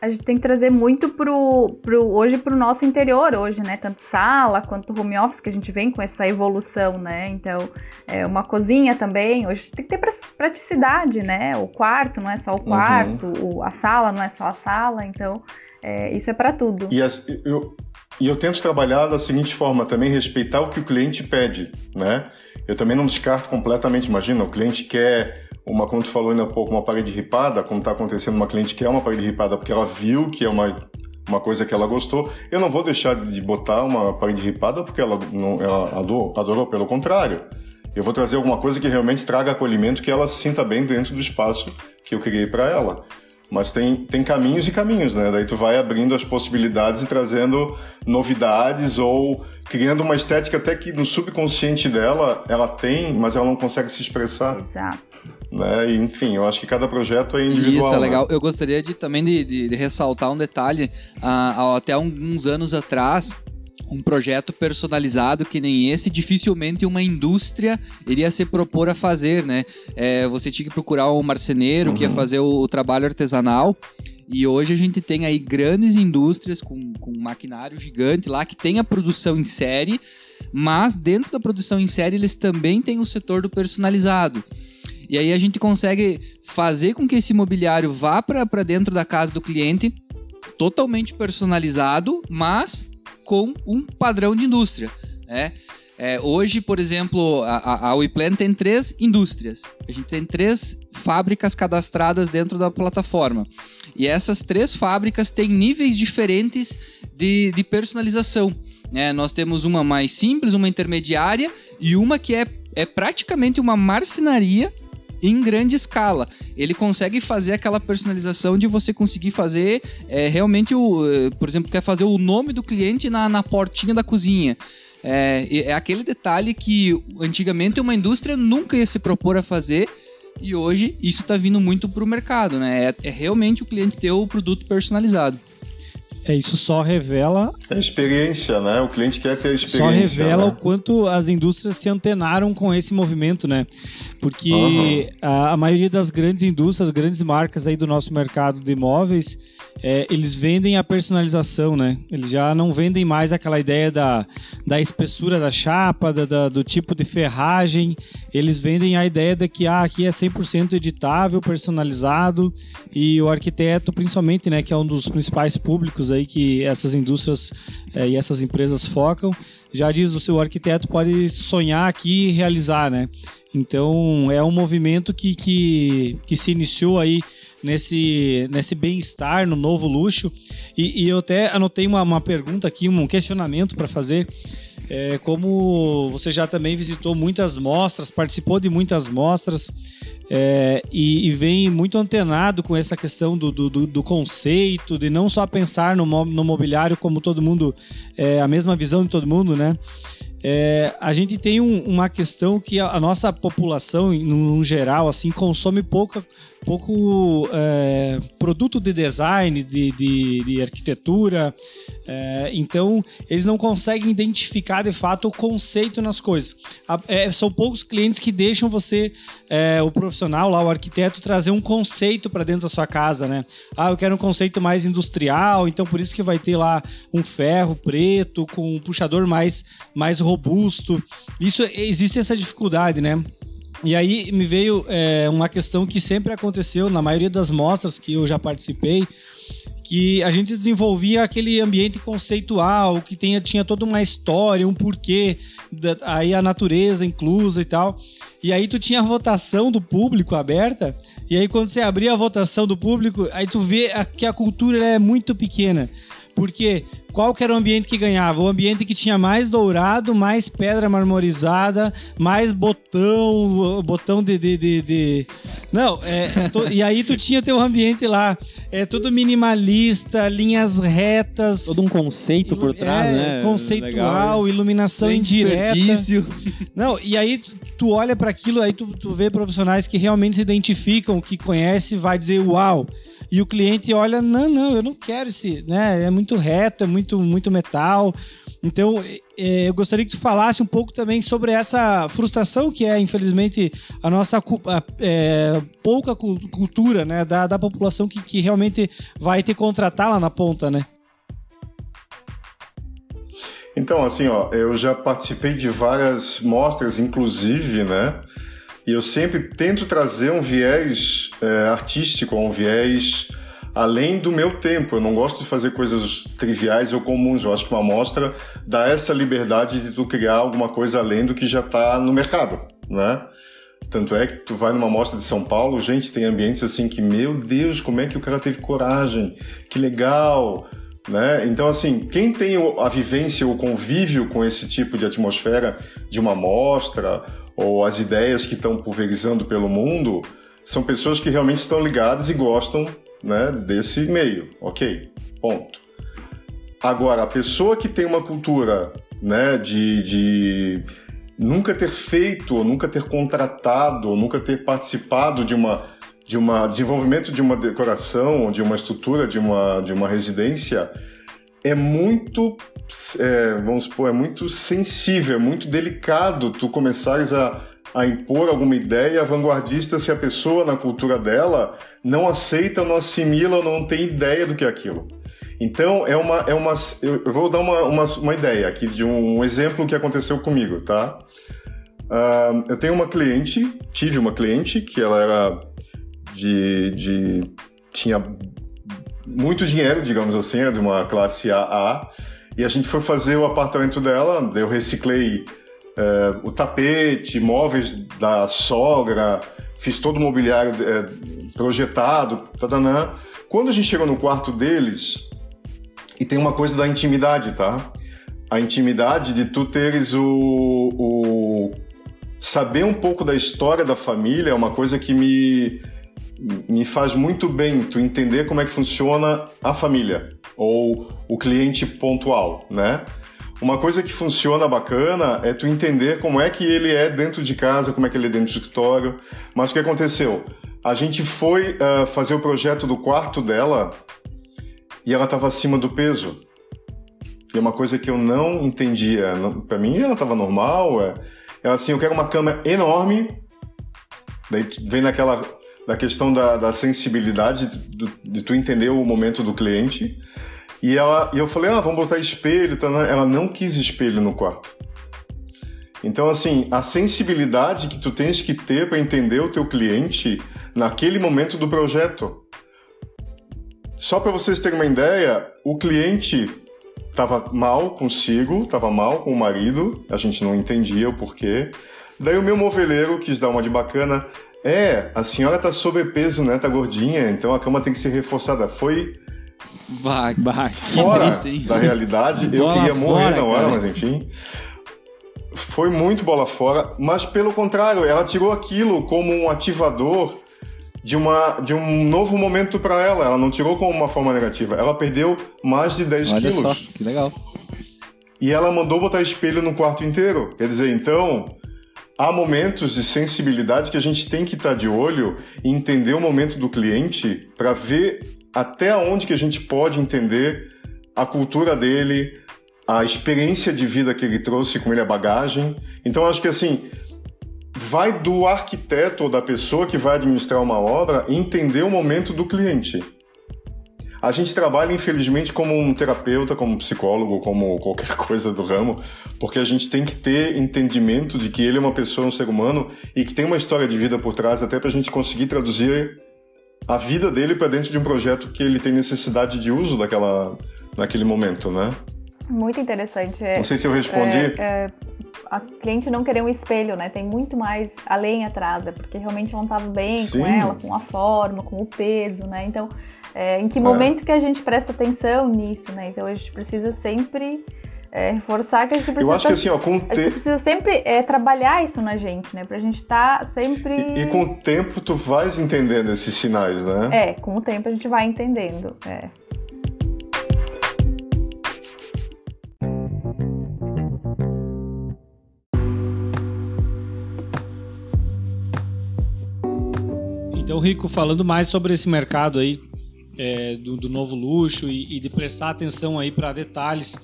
A gente tem que trazer muito pro, pro hoje pro nosso interior hoje, né? Tanto sala quanto home office que a gente vem com essa evolução, né? Então, é uma cozinha também, hoje tem que ter praticidade, né? O quarto não é só o uhum. quarto, uhum. o, a sala não é só a sala, então é, isso é para tudo. E as, eu, e eu tento trabalhar da seguinte forma, também respeitar o que o cliente pede, né? Eu também não descarto completamente, imagina, o cliente quer uma, como tu falou ainda há pouco, uma parede ripada, como está acontecendo, uma cliente quer uma parede ripada porque ela viu que é uma, uma coisa que ela gostou, eu não vou deixar de botar uma parede ripada porque ela, não, ela adorou, adorou, pelo contrário. Eu vou trazer alguma coisa que realmente traga acolhimento, que ela se sinta bem dentro do espaço que eu criei para ela. Mas tem, tem caminhos e caminhos, né? Daí tu vai abrindo as possibilidades e trazendo novidades ou criando uma estética até que no subconsciente dela ela tem, mas ela não consegue se expressar. Exato. Né? E, enfim, eu acho que cada projeto é individual. Isso é né? legal. Né? Eu gostaria de também de, de, de ressaltar um detalhe. Uh, até alguns anos atrás, um projeto personalizado que nem esse, dificilmente uma indústria iria se propor a fazer, né? É, você tinha que procurar um marceneiro uhum. que ia uhum. fazer o, o, trabalho artesanal. E hoje a gente tem aí grandes indústrias com, com maquinário gigante lá que tem a produção em série, mas dentro da produção em série eles também têm o setor do personalizado. E aí a gente consegue fazer com que esse mobiliário vá para dentro da casa do cliente totalmente personalizado, mas com um padrão de indústria. Né? É, hoje, por exemplo, a, a WePlan tem três indústrias. A gente tem três fábricas cadastradas dentro da plataforma. E essas três fábricas têm níveis diferentes de, de personalização. Né? Nós temos uma mais simples, uma intermediária e uma que é, é praticamente uma marcenaria em grande escala. Ele consegue fazer aquela personalização de você conseguir fazer é, realmente o. Eh, por exemplo, quer fazer o nome do cliente na, na portinha da cozinha. É, é aquele detalhe que antigamente uma indústria nunca ia se propor a fazer. E hoje isso está vindo muito para o mercado, né? É, é realmente o cliente ter o produto personalizado. É, isso só revela. É a experiência, né? O cliente quer ter experiência. Só revela né? o quanto as indústrias se antenaram com esse movimento, né? Porque uhum. a, a, maioria das grandes indústrias, grandes marcas aí do nosso mercado de imóveis, é, eles vendem a personalização, né? Eles já não vendem mais aquela ideia da, da espessura da chapa, da, da do tipo de ferragem. Eles vendem a ideia de que ah, aqui é 100% editável, personalizado e o arquiteto, principalmente, né, que é um dos principais públicos aí que essas indústrias é, e essas empresas focam, já diz o seu arquiteto pode sonhar aqui e realizar, né? Então é um movimento que, que, que se iniciou aí nesse, nesse bem-estar, no novo luxo. E, e, eu até anotei uma, uma pergunta aqui, um questionamento para fazer. É, como você já também visitou muitas mostras, participou de muitas mostras é, e, e, vem muito antenado com essa questão do, do, do, conceito, de não só pensar no, no mobiliário como todo mundo, é, a mesma visão de todo mundo, né? É, a gente tem um, uma questão que a, a nossa população, no, no, geral, assim, consome pouca, pouco é, produto de design, de, de, de arquitetura. É, então, eles não conseguem identificar de fato o conceito nas coisas. É, são poucos clientes que deixam você, o profissional lá, o arquiteto, trazer um conceito para dentro da sua casa, né? Ah, eu quero um conceito mais industrial, então por isso que vai ter lá um ferro preto com um puxador mais, mais robusto. Isso existe essa dificuldade, né? E aí me veio é, uma questão que sempre aconteceu na maioria das mostras que eu já participei, que a gente desenvolvia aquele ambiente conceitual, que tinha, tinha toda uma história, um porquê, da, aí a natureza inclusa e tal. E aí tu tinha a votação do público aberta, e aí quando você abria a votação do público, aí tu vê que a cultura é muito pequena. Porque qual que era o ambiente que ganhava? O ambiente que tinha mais dourado, mais pedra marmorizada, mais botão, botão de. de, de, de... Não, é, to... e aí tu tinha teu ambiente lá, é tudo minimalista, linhas retas. Todo um conceito por trás, é, né? Conceitual, Legal, iluminação Sem indireta. Desperdício. Não, e aí tu olha para aquilo, aí tu, tu vê profissionais que realmente se identificam, que conhece, vai dizer uau e o cliente olha, não, não, eu não quero esse, né? É muito reto, é muito, muito metal. Então, é, eu gostaria que tu falasse um pouco também sobre essa frustração que é, infelizmente, a nossa é, pouca cultura né, da, da população que, que realmente vai te contratar lá na ponta, né? Então, assim, ó, eu já participei de várias mostras, inclusive, né? E eu sempre tento trazer um viés é, artístico, um viés além do meu tempo. Eu não gosto de fazer coisas triviais ou comuns. Eu acho que uma mostra dá essa liberdade de tu criar alguma coisa além do que já está no mercado, né? Tanto é que tu vai numa mostra de São Paulo, gente, tem ambientes assim que, meu Deus, como é que o cara teve coragem? Que legal! Né? Então, assim, quem tem a vivência, o convívio com esse tipo de atmosfera de uma mostra ou as ideias que estão pulverizando pelo mundo, são pessoas que realmente estão ligadas e gostam né, desse meio, ok? Ponto. Agora, a pessoa que tem uma cultura né, de, de nunca ter feito, ou nunca ter contratado, ou nunca ter participado de uma de uma desenvolvimento de uma decoração, de uma estrutura, de uma, de uma residência, é muito, é, vamos supor, é muito sensível, é muito delicado tu começares a, a impor alguma ideia vanguardista se a pessoa, na cultura dela, não aceita, não assimila, não tem ideia do que é aquilo. Então, é uma, é uma, eu vou dar uma, uma, uma ideia aqui de um, um exemplo que aconteceu comigo, tá? Uh, eu tenho uma cliente, tive uma cliente que ela era de, de tinha muito dinheiro, digamos assim, era de uma classe AA, e a gente foi fazer o apartamento dela, eu reciclei é, o tapete, móveis da sogra, fiz todo o mobiliário é, projetado, tadanã. Quando a gente chegou no quarto deles, e tem uma coisa da intimidade, tá? A intimidade de tu teres o, o saber um pouco da história da família é uma coisa que me me faz muito bem tu entender como é que funciona a família ou o cliente pontual, né? Uma coisa que funciona bacana é tu entender como é que ele é dentro de casa, como é que ele é dentro do escritório. Mas o que aconteceu? A gente foi uh, fazer o projeto do quarto dela e ela estava acima do peso. E é uma coisa que eu não entendia. Para mim, ela estava normal. É, ela assim, eu quero uma cama enorme. Daí vem naquela da questão da, da sensibilidade, de, de, tu entender o momento do cliente. E, ela, e eu falei, ah, vamos botar espelho. Tá, né? Ela não quis espelho no quarto. Então, assim, a sensibilidade que tu tens que ter para entender o teu cliente naquele momento do projeto. Só para vocês terem uma ideia, o cliente estava mal consigo, estava mal com o marido, a gente não entendia o porquê. Daí o meu moveleiro quis dar uma de bacana, é, a senhora tá sobrepeso, né? Tá gordinha, então a cama tem que ser reforçada. Foi bah, bah, fora triste, da realidade. Eu queria morrer fora, na hora, cara. mas enfim. Foi muito bola fora, mas pelo contrário, ela tirou aquilo como um ativador de, uma, de um novo momento para ela. Ela não tirou como uma forma negativa. Ela perdeu mais de 10 Olha quilos. Só, que legal. E ela mandou botar espelho no quarto inteiro. Quer dizer, então, há momentos de sensibilidade que a gente tem que estar de olho e entender o momento do cliente para ver até onde que a gente pode entender a cultura dele, a experiência de vida que ele trouxe com ele, a bagagem. Então, acho que assim, vai do arquiteto ou da pessoa que vai administrar uma obra entender o momento do cliente. A gente trabalha, infelizmente, como um terapeuta, como um psicólogo, como qualquer coisa do ramo, porque a gente tem que ter entendimento de que ele é uma pessoa, um ser humano, e que tem uma história de vida por trás, até para a gente conseguir traduzir a vida dele para dentro de um projeto que ele tem necessidade de uso daquela, naquele momento, né? Muito interessante. É, não sei se eu respondi. É, é, a cliente não querer um espelho, né? Tem muito mais além atrás, é porque realmente não estava bem Sim. com ela, com a forma, com o peso, né? Então, é, em que momento é. que a gente presta atenção nisso, né? Então a gente precisa sempre é, reforçar que a gente precisa. Eu acho que assim, ó, com o. A gente precisa sempre é, trabalhar isso na gente, né? Pra gente estar tá sempre. E, e, com o tempo tu vais entendendo esses sinais, né? É, com o tempo a gente vai entendendo. É. Então, Rico, falando mais sobre esse mercado aí, é, do, do, novo luxo e, e, de prestar atenção aí para detalhes.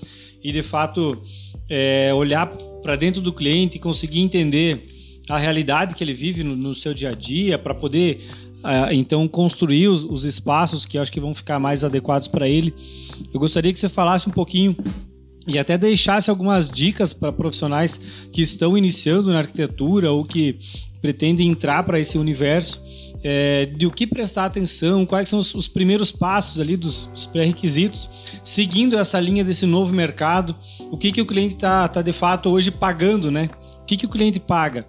e de fato é, olhar para dentro do cliente e conseguir entender a realidade que ele vive no, no seu dia a dia para poder uh, então construir os, os, espaços que acho que vão ficar mais adequados para ele. Eu gostaria que você falasse um pouquinho e até deixasse algumas dicas para profissionais que estão iniciando na arquitetura ou que pretendem entrar para esse universo, é, de o que prestar atenção, quais são os, os primeiros passos ali dos, dos pré-requisitos, seguindo essa linha desse novo mercado, o que, que o cliente está tá de fato hoje pagando, né? O que, que o cliente paga?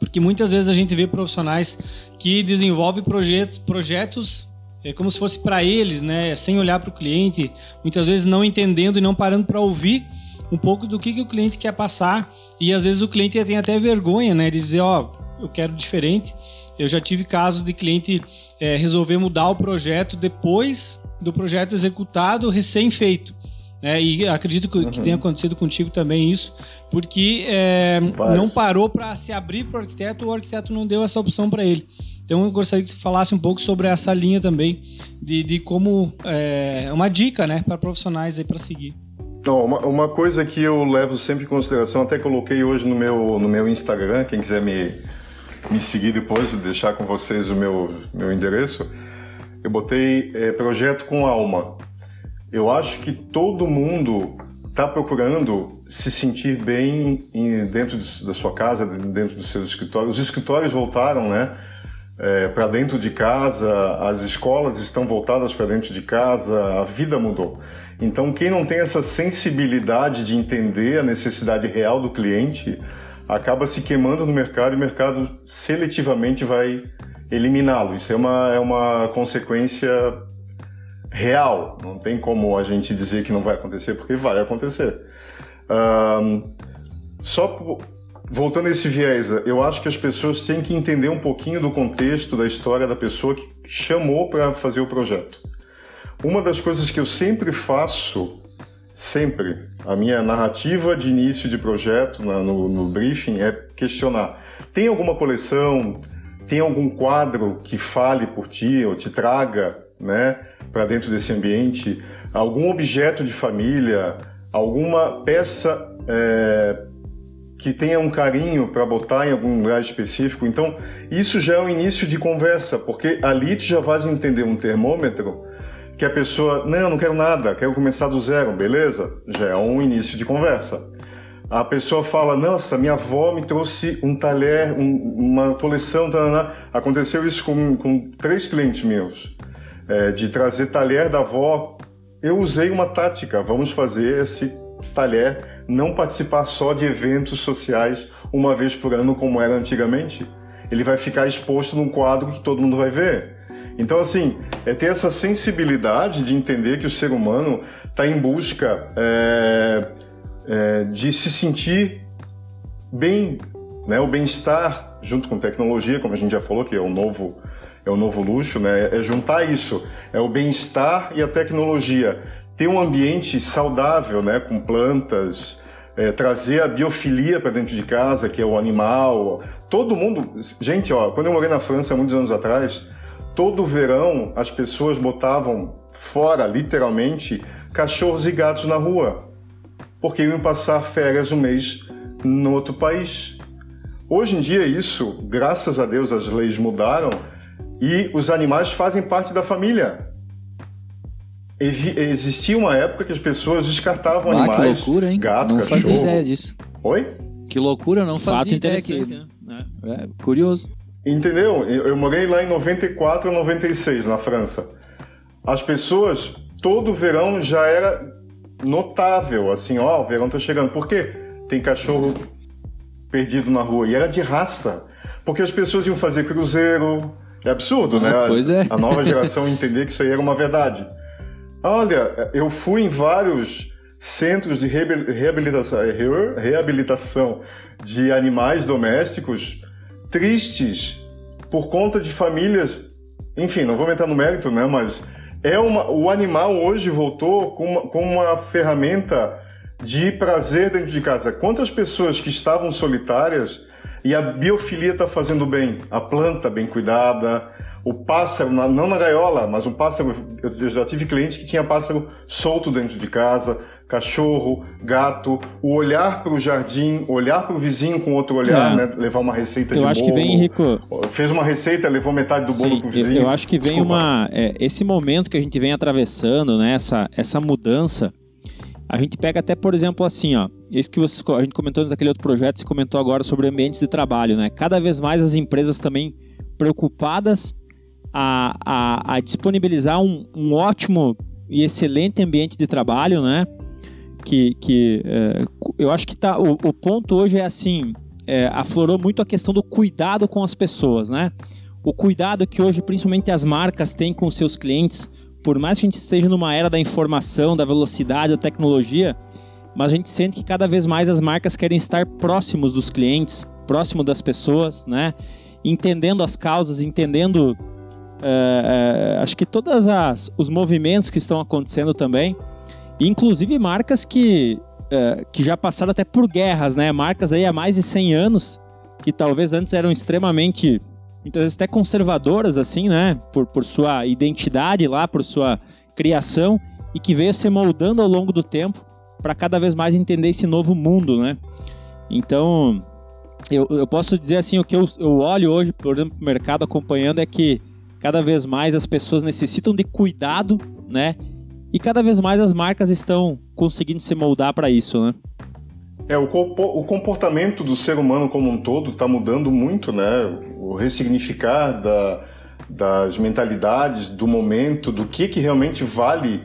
Porque muitas vezes a gente vê profissionais que desenvolvem projetos, projetos é como se fosse para eles, né, sem olhar para o cliente, muitas vezes não entendendo e não parando para ouvir um pouco do que, que o cliente quer passar e às vezes o cliente tem até vergonha, né, de dizer, ó, oh, eu quero diferente. Eu já tive casos de cliente é, resolver mudar o projeto depois do projeto executado recém-feito. É, e acredito que, uhum. que, tenha acontecido contigo também isso, porque é, não parou para se abrir para o arquiteto, o arquiteto não deu essa opção para ele. Então eu gostaria que tu falasse um pouco sobre essa linha também, de, de como é uma dica né, para profissionais aí para seguir. uma, uma, coisa que eu levo sempre em consideração, até coloquei hoje no meu, no meu Instagram, quem quiser me, me seguir depois, deixar com vocês o meu, meu endereço, eu botei é, projeto com alma. Eu acho que todo mundo está procurando se sentir bem em, dentro de, da sua casa, dentro dos seus escritórios. Os escritórios voltaram, né? É, para dentro de casa, as escolas estão voltadas para dentro de casa, a vida mudou. Então, quem não tem essa sensibilidade de entender a necessidade real do cliente acaba se queimando no mercado e o mercado seletivamente vai eliminá-lo. Isso é uma, é uma consequência real. Não tem como a gente dizer que não vai acontecer, porque vai acontecer. Um, só voltando a esse viés, eu acho que as pessoas têm que entender um pouquinho do contexto da história da pessoa que chamou para fazer o projeto. Uma das coisas que eu sempre faço, sempre, a minha narrativa de início de projeto no, no briefing é questionar: tem alguma coleção, tem algum quadro que fale por ti ou te traga né, para dentro desse ambiente, algum objeto de família, alguma peça é, que tenha um carinho para botar em algum lugar específico. Então, isso já é um início de conversa, porque ali tu já vais entender um termômetro que a pessoa, não, não quero nada, quero começar do zero, beleza? Já é um início de conversa. A pessoa fala, nossa, minha avó me trouxe um talher, um, uma coleção, taraná. aconteceu isso com, com três clientes meus é, de trazer talher da avó, eu usei uma tática. Vamos fazer esse talher não participar só de eventos sociais uma vez por ano, como era antigamente. Ele vai ficar exposto num quadro que todo mundo vai ver. Então, assim, é ter essa sensibilidade de entender que o ser humano está em busca é, é, de se sentir bem, né? o bem-estar junto com tecnologia, como a gente já falou, que é o novo é o novo luxo, né? É juntar isso, é o bem-estar e a tecnologia. Ter um ambiente saudável, né? Com plantas, é, trazer a biofilia para dentro de casa, que é o animal. Todo mundo, gente, ó, quando eu morei na França muitos anos atrás, todo verão as pessoas botavam fora, literalmente, cachorros e gatos na rua, porque iam passar férias um mês no outro país. Hoje em dia isso, graças a Deus, as leis mudaram e os animais fazem parte da família. Existia uma época que as pessoas descartavam ah, animais. Que loucura, hein? Gato, não cachorro. fazia ideia disso. Oi? Que loucura, não fazia Fato ideia que... né? É, curioso. Entendeu? Eu morei lá em 94 a 96, na França. As pessoas, todo verão já era notável, assim, ó, o verão tá chegando. Por quê? Tem cachorro perdido na rua. E era de raça. Porque as pessoas iam fazer cruzeiro, é absurdo, né? Ah, pois é. A nova geração entender que isso aí era uma verdade. Olha, eu fui em vários centros de reabilitação, reabilitação de animais domésticos tristes por conta de famílias. Enfim, não vou entrar no mérito, né? Mas é uma, o animal hoje voltou com uma, com uma ferramenta de prazer dentro de casa. Quantas pessoas que estavam solitárias E a biofilia está fazendo bem. A planta bem cuidada, o pássaro, não na gaiola, mas o pássaro, eu já tive cliente que tinha pássaro solto dentro de casa, cachorro, gato, o olhar para o jardim, olhar para o vizinho com outro olhar, é. né? levar uma receita eu de acho bolo. que vem, Rico. Fez uma receita, levou metade do bolo para o vizinho. Eu acho que vem Desculpa. uma. É, esse momento que a gente vem atravessando, né? Essa, essa mudança. A gente pega até, por exemplo, assim, ó. Isso que você, a gente comentou naquele outro projeto, você comentou agora sobre ambientes de trabalho, né? Cada vez mais as empresas também preocupadas a, a, a disponibilizar um, um, ótimo e excelente ambiente de trabalho, né? Que, que é, eu acho que tá, o, o, ponto hoje é assim, é, aflorou muito a questão do cuidado com as pessoas, né? O cuidado que hoje, principalmente as marcas têm com seus clientes, por mais que a gente esteja numa era da informação, da velocidade, da tecnologia, mas a gente sente que cada vez mais as marcas querem estar próximos dos clientes, próximo das pessoas, né? Entendendo as causas, entendendo uh, uh, acho que todos os movimentos que estão acontecendo também, inclusive marcas que, uh, que já passaram até por guerras, né? Marcas aí há mais de 100 anos, que talvez antes eram extremamente, muitas vezes até conservadoras, assim, né? Por, por sua identidade lá, por sua criação, e que veio se moldando ao longo do tempo para cada vez mais entender esse novo mundo, né? Então, eu, eu posso dizer assim, o que eu, eu olho hoje, por exemplo, no mercado acompanhando é que cada vez mais as pessoas necessitam de cuidado, né? E cada vez mais as marcas estão conseguindo se moldar para isso, né? É, o, o comportamento do ser humano como um todo está mudando muito, né? O ressignificar da, das mentalidades, do momento, do que, que realmente vale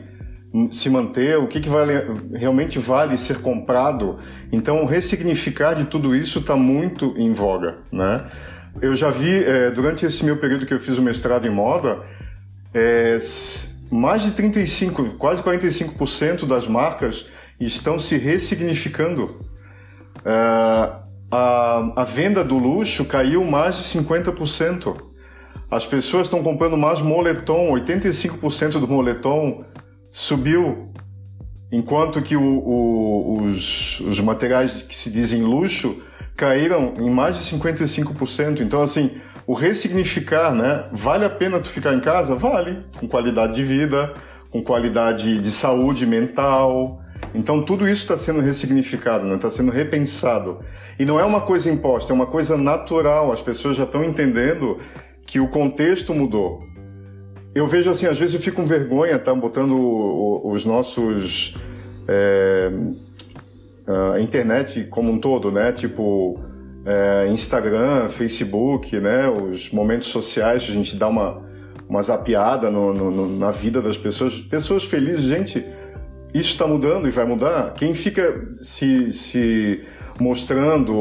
se manter, o que, que vale, realmente vale ser comprado. Então, o ressignificar de tudo isso está muito em voga, né? Eu já vi, é, durante esse meu período que eu fiz o mestrado em moda, é, mais de 35, quase 45% das marcas estão se ressignificando. É, a, a venda do luxo caiu mais de 50%. As pessoas estão comprando mais moletom, 85% do moletom subiu, enquanto que o, o, os, os materiais que se dizem luxo caíram em mais de 55%. Então, assim, o ressignificar, né? Vale a pena tu ficar em casa? Vale, com qualidade de vida, com qualidade de saúde mental. Então, tudo isso está sendo ressignificado, está né? Tá sendo repensado. E não é uma coisa imposta, é uma coisa natural. As pessoas já estão entendendo que o contexto mudou. Eu vejo assim, às vezes eu fico com vergonha, tá? Botando os nossos. É, a internet como um todo, né? Tipo é, Instagram, Facebook, né? Os momentos sociais, a gente dá uma, uma zapiada no, no, na vida das pessoas. Pessoas felizes, gente, isso está mudando e vai mudar. Quem fica se, se mostrando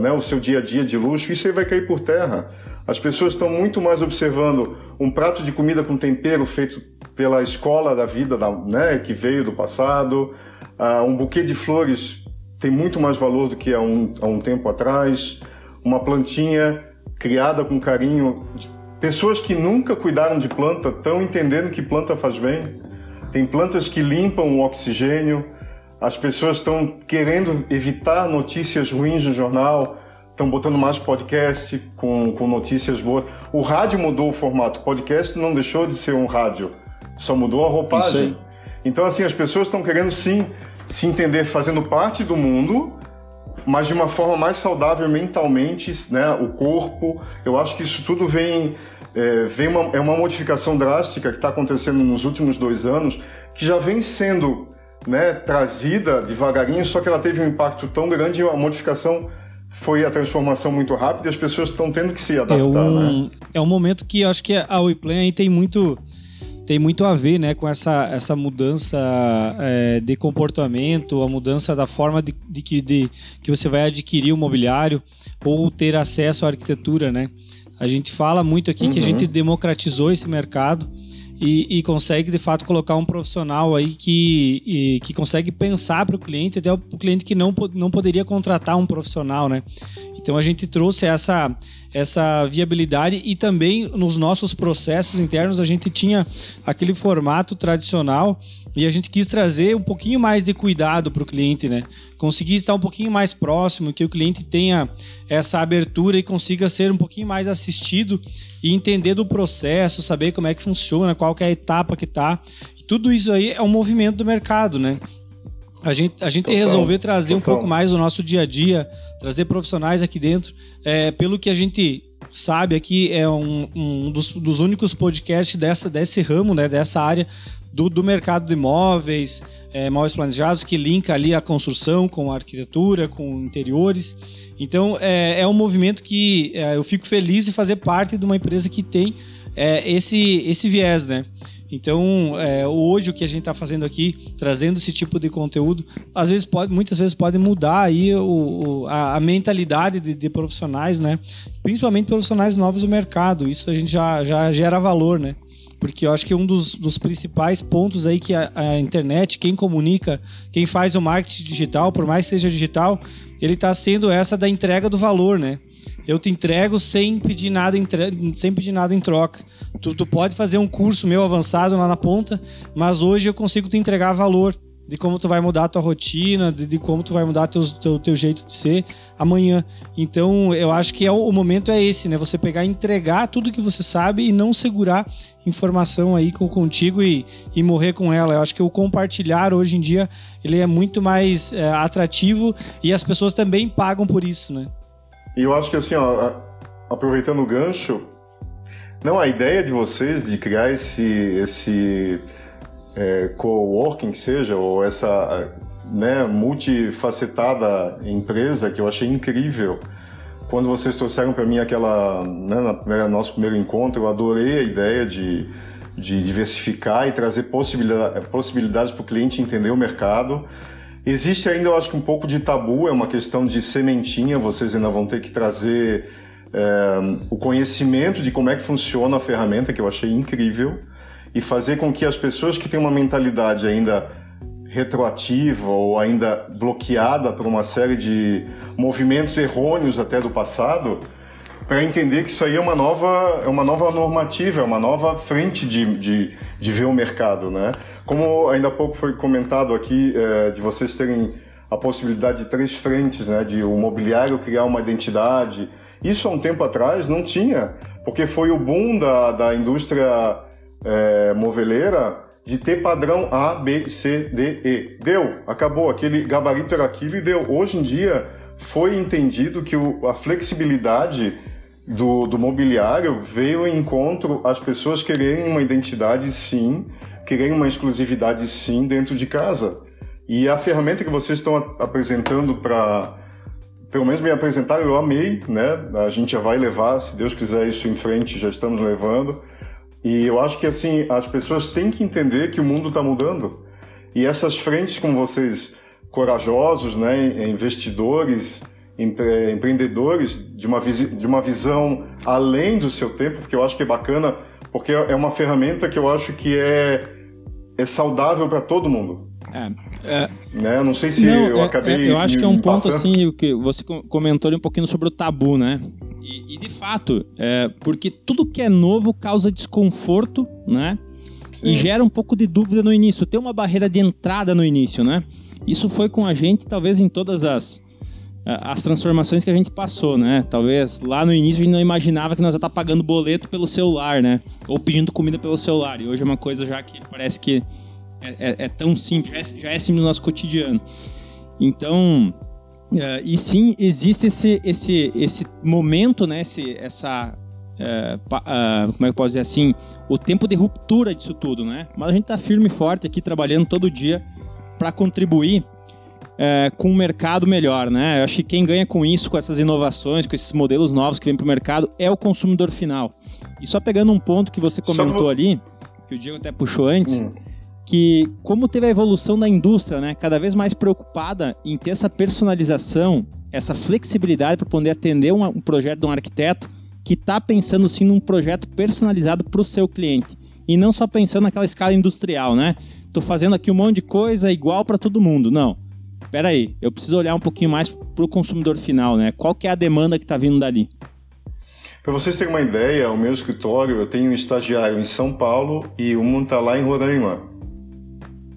né, o seu dia a dia de luxo, isso aí vai cair por terra. As pessoas estão muito mais observando um prato de comida com tempero feito pela escola da vida, da, né, que veio do passado, uh, um buquê de flores tem muito mais valor do que há um, há um tempo atrás, uma plantinha criada com carinho. Pessoas que nunca cuidaram de planta estão entendendo que planta faz bem. Tem plantas que limpam o oxigênio. As pessoas estão querendo evitar notícias ruins no jornal, estão botando mais podcast com, com notícias boas. O rádio mudou o formato, o podcast não deixou de ser um rádio, só mudou a roupagem. Então, assim, as pessoas estão querendo sim se entender fazendo parte do mundo, mas de uma forma mais saudável mentalmente, né? O corpo. Eu acho que isso tudo vem é, vem uma, é uma modificação drástica que está acontecendo nos últimos dois anos, que já vem sendo né, trazida devagarinho, só que ela teve um impacto tão grande, a modificação foi a transformação muito rápida e as pessoas estão tendo que se adaptar. É um, né? é um momento que acho que a WePlan tem muito tem muito a ver né, com essa, essa mudança é, de comportamento, a mudança da forma de, de, que, de que você vai adquirir o mobiliário ou ter acesso à arquitetura. Né? A gente fala muito aqui uhum. que a gente democratizou esse mercado e, e, consegue de fato colocar um profissional aí que, e, que consegue pensar para o cliente, até o cliente que não, não poderia contratar um profissional, né? Então a gente trouxe essa, essa viabilidade e também nos nossos processos internos a gente tinha aquele formato tradicional e a gente quis trazer um pouquinho mais de cuidado para o cliente, né? Conseguir estar um pouquinho mais próximo, que o cliente tenha essa abertura e consiga ser um pouquinho mais assistido e entender do processo, saber como é que funciona, qual que é a etapa que está. Tudo isso aí é um movimento do mercado, né? A gente, a gente total, resolver trazer total. um pouco mais do nosso dia a dia, trazer profissionais aqui dentro. É, pelo que a gente sabe aqui, é um, um dos, dos, únicos podcasts dessa, desse ramo, né, dessa área do, do mercado de imóveis, é, imóveis planejados, que linka ali a construção com a arquitetura, com interiores. Então, é, é um movimento que é, eu fico feliz de fazer parte de uma empresa que tem é, esse, esse viés, né? Então, é, hoje o que a gente está fazendo aqui, trazendo esse tipo de conteúdo, às vezes pode, muitas vezes pode mudar aí o, o a, a, mentalidade de, de, profissionais, né? Principalmente profissionais novos do mercado. Isso a gente já, já gera valor, né? Porque eu acho que um dos, dos principais pontos aí que a, a internet, quem comunica, quem faz o marketing digital, por mais que seja digital, ele está sendo essa da entrega do valor, né? Eu te entrego sem pedir nada em, sem pedir nada em troca. Tu, tu pode fazer um curso meu avançado lá na ponta, mas hoje eu consigo te entregar valor de como tu vai mudar a tua rotina, de, de como tu vai mudar teu, teu, teu, jeito de ser amanhã. Então, eu acho que é o, o, momento é esse, né? Você pegar entregar tudo que você sabe e não segurar informação aí com, contigo e, e morrer com ela. Eu acho que o compartilhar hoje em dia, ele é muito mais é, atrativo e as pessoas também pagam por isso, né? E eu acho que assim, ó, aproveitando o gancho, não a ideia de vocês de criar esse esse é, coworking seja ou essa né, multifacetada empresa que eu achei incrível. Quando vocês trouxeram para mim aquela, né, na primeira, nosso primeiro encontro, eu adorei a ideia de, de diversificar e trazer possibilidade, possibilidades para o cliente entender o mercado Existe ainda, eu acho que um pouco de tabu, é uma questão de sementinha, vocês ainda vão ter que trazer é, o conhecimento de como é que funciona a ferramenta, que eu achei incrível, e fazer com que as pessoas que têm uma mentalidade ainda retroativa ou ainda bloqueada por uma série de movimentos errôneos até do passado, para entender que isso aí é uma nova, é uma nova normativa, é uma nova frente de, de, de ver o mercado, né? Como ainda há pouco foi comentado aqui, é, de vocês terem a possibilidade de três frentes, né? De o mobiliário criar uma identidade. Isso há um tempo atrás não tinha, porque foi o boom da, da indústria é, moveleira de ter padrão A, B, C, D, E. Deu, acabou. Aquele gabarito era aquilo e deu. Hoje em dia foi entendido que o, a flexibilidade do, do mobiliário veio em encontro às pessoas quererem uma identidade sim, quererem uma exclusividade sim dentro de casa. E a ferramenta que vocês estão apresentando para pelo menos me apresentar, eu amei, né? A gente já vai levar, se Deus quiser, isso em frente, já estamos levando. E eu acho que assim, as pessoas têm que entender que o mundo está mudando. E essas frentes com vocês corajosos, né, investidores, empre empreendedores de uma, de uma visão além do seu tempo, porque eu acho que é bacana, porque é uma ferramenta que eu acho que é, é saudável para todo mundo. É, é, né? Não sei se não, eu é, acabei. É, eu acho que é um ponto assim, o que você comentou um pouquinho sobre o tabu, né? E, e de fato, é, porque tudo que é novo causa desconforto, né? Sim. E gera um pouco de dúvida no início. Tem uma barreira de entrada no início, né? Isso foi com a gente, talvez em todas as as transformações que a gente passou, né? Talvez lá no início a gente não imaginava que nós ia estar pagando boleto pelo celular, né? Ou pedindo comida pelo celular. E hoje é uma coisa já que parece que é, é, é tão simples, já é, já é, simples no nosso cotidiano. Então, uh, e sim, existe esse, esse, esse momento, né? Esse, essa, uh, como é que eu posso dizer assim? O tempo de ruptura disso tudo, né? Mas a gente está firme e forte aqui, trabalhando todo dia para contribuir é, com um mercado melhor, né? Eu acho que quem ganha com isso, com essas inovações, com esses modelos novos que vêm para o mercado, é o consumidor final. E só pegando um ponto que você comentou só... ali, que o Diego até puxou antes, hum. que como teve a evolução da indústria, né? Cada vez mais preocupada em ter essa personalização, essa flexibilidade para poder atender um, um projeto de um arquiteto que está pensando sim num projeto personalizado para o seu cliente. E não só pensando naquela escala industrial, né? Estou fazendo aqui um monte de coisa igual para todo mundo. Não peraí, eu preciso olhar um pouquinho mais para o consumidor final, né? Qual que é a demanda que está vindo dali? Para vocês terem uma ideia, o meu escritório, eu tenho um estagiário em São Paulo e um está lá em Roraima.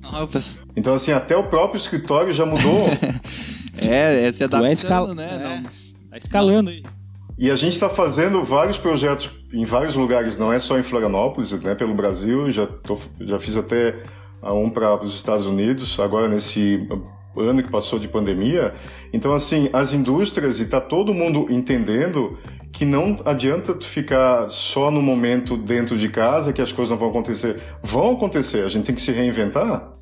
Opa. Então, assim, até o próprio escritório já mudou. É, é se é adaptando, escala- né? é. Não- Tá escalando aí. E a gente está fazendo vários projetos em vários lugares, não é só em Florianópolis, né, pelo Brasil. Já, tô, já fiz até ah, um para os Estados Unidos, agora nesse ano que passou de pandemia. Então, assim, as indústrias, e está todo mundo entendendo que não adianta tu ficar só no momento dentro de casa que as coisas não vão acontecer. Vão acontecer, a gente tem que se reinventar.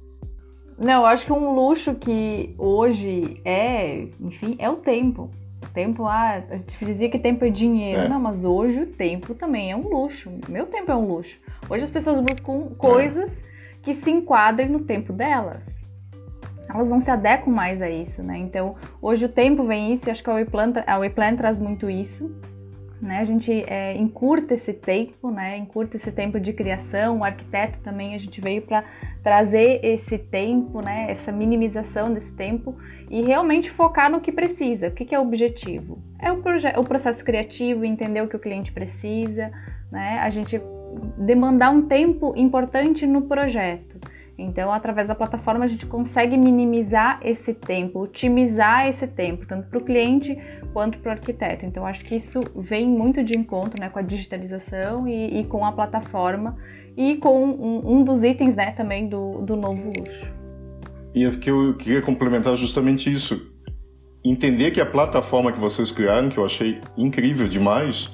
Não, eu acho que um luxo que hoje é, enfim, é o tempo. O tempo, ah, a gente dizia que tempo é dinheiro. É. Não, mas hoje o tempo também é um luxo. Meu tempo é um luxo. Hoje as pessoas buscam coisas que se enquadrem no tempo delas. Elas não se adequam mais a isso, né? Então, hoje o tempo vem isso, e acho que a Weplan, a Weplan traz muito isso. Né? A gente é, encurta esse tempo, né? encurta esse tempo de criação. O arquiteto também, a gente veio para trazer esse tempo, né? essa minimização desse tempo e realmente focar no que precisa. O que, que é o objetivo? É o, o processo criativo, entender o que o cliente precisa, né? a gente demandar um tempo importante no projeto. Então, através da plataforma, a gente consegue minimizar esse tempo, otimizar esse tempo, tanto para o cliente quanto para o arquiteto. Então, acho que isso vem muito de encontro né, com a digitalização e, e com a plataforma e com um, um dos itens né, também do, do novo luxo. E eu queria complementar justamente isso. Entender que a plataforma que vocês criaram, que eu achei incrível demais,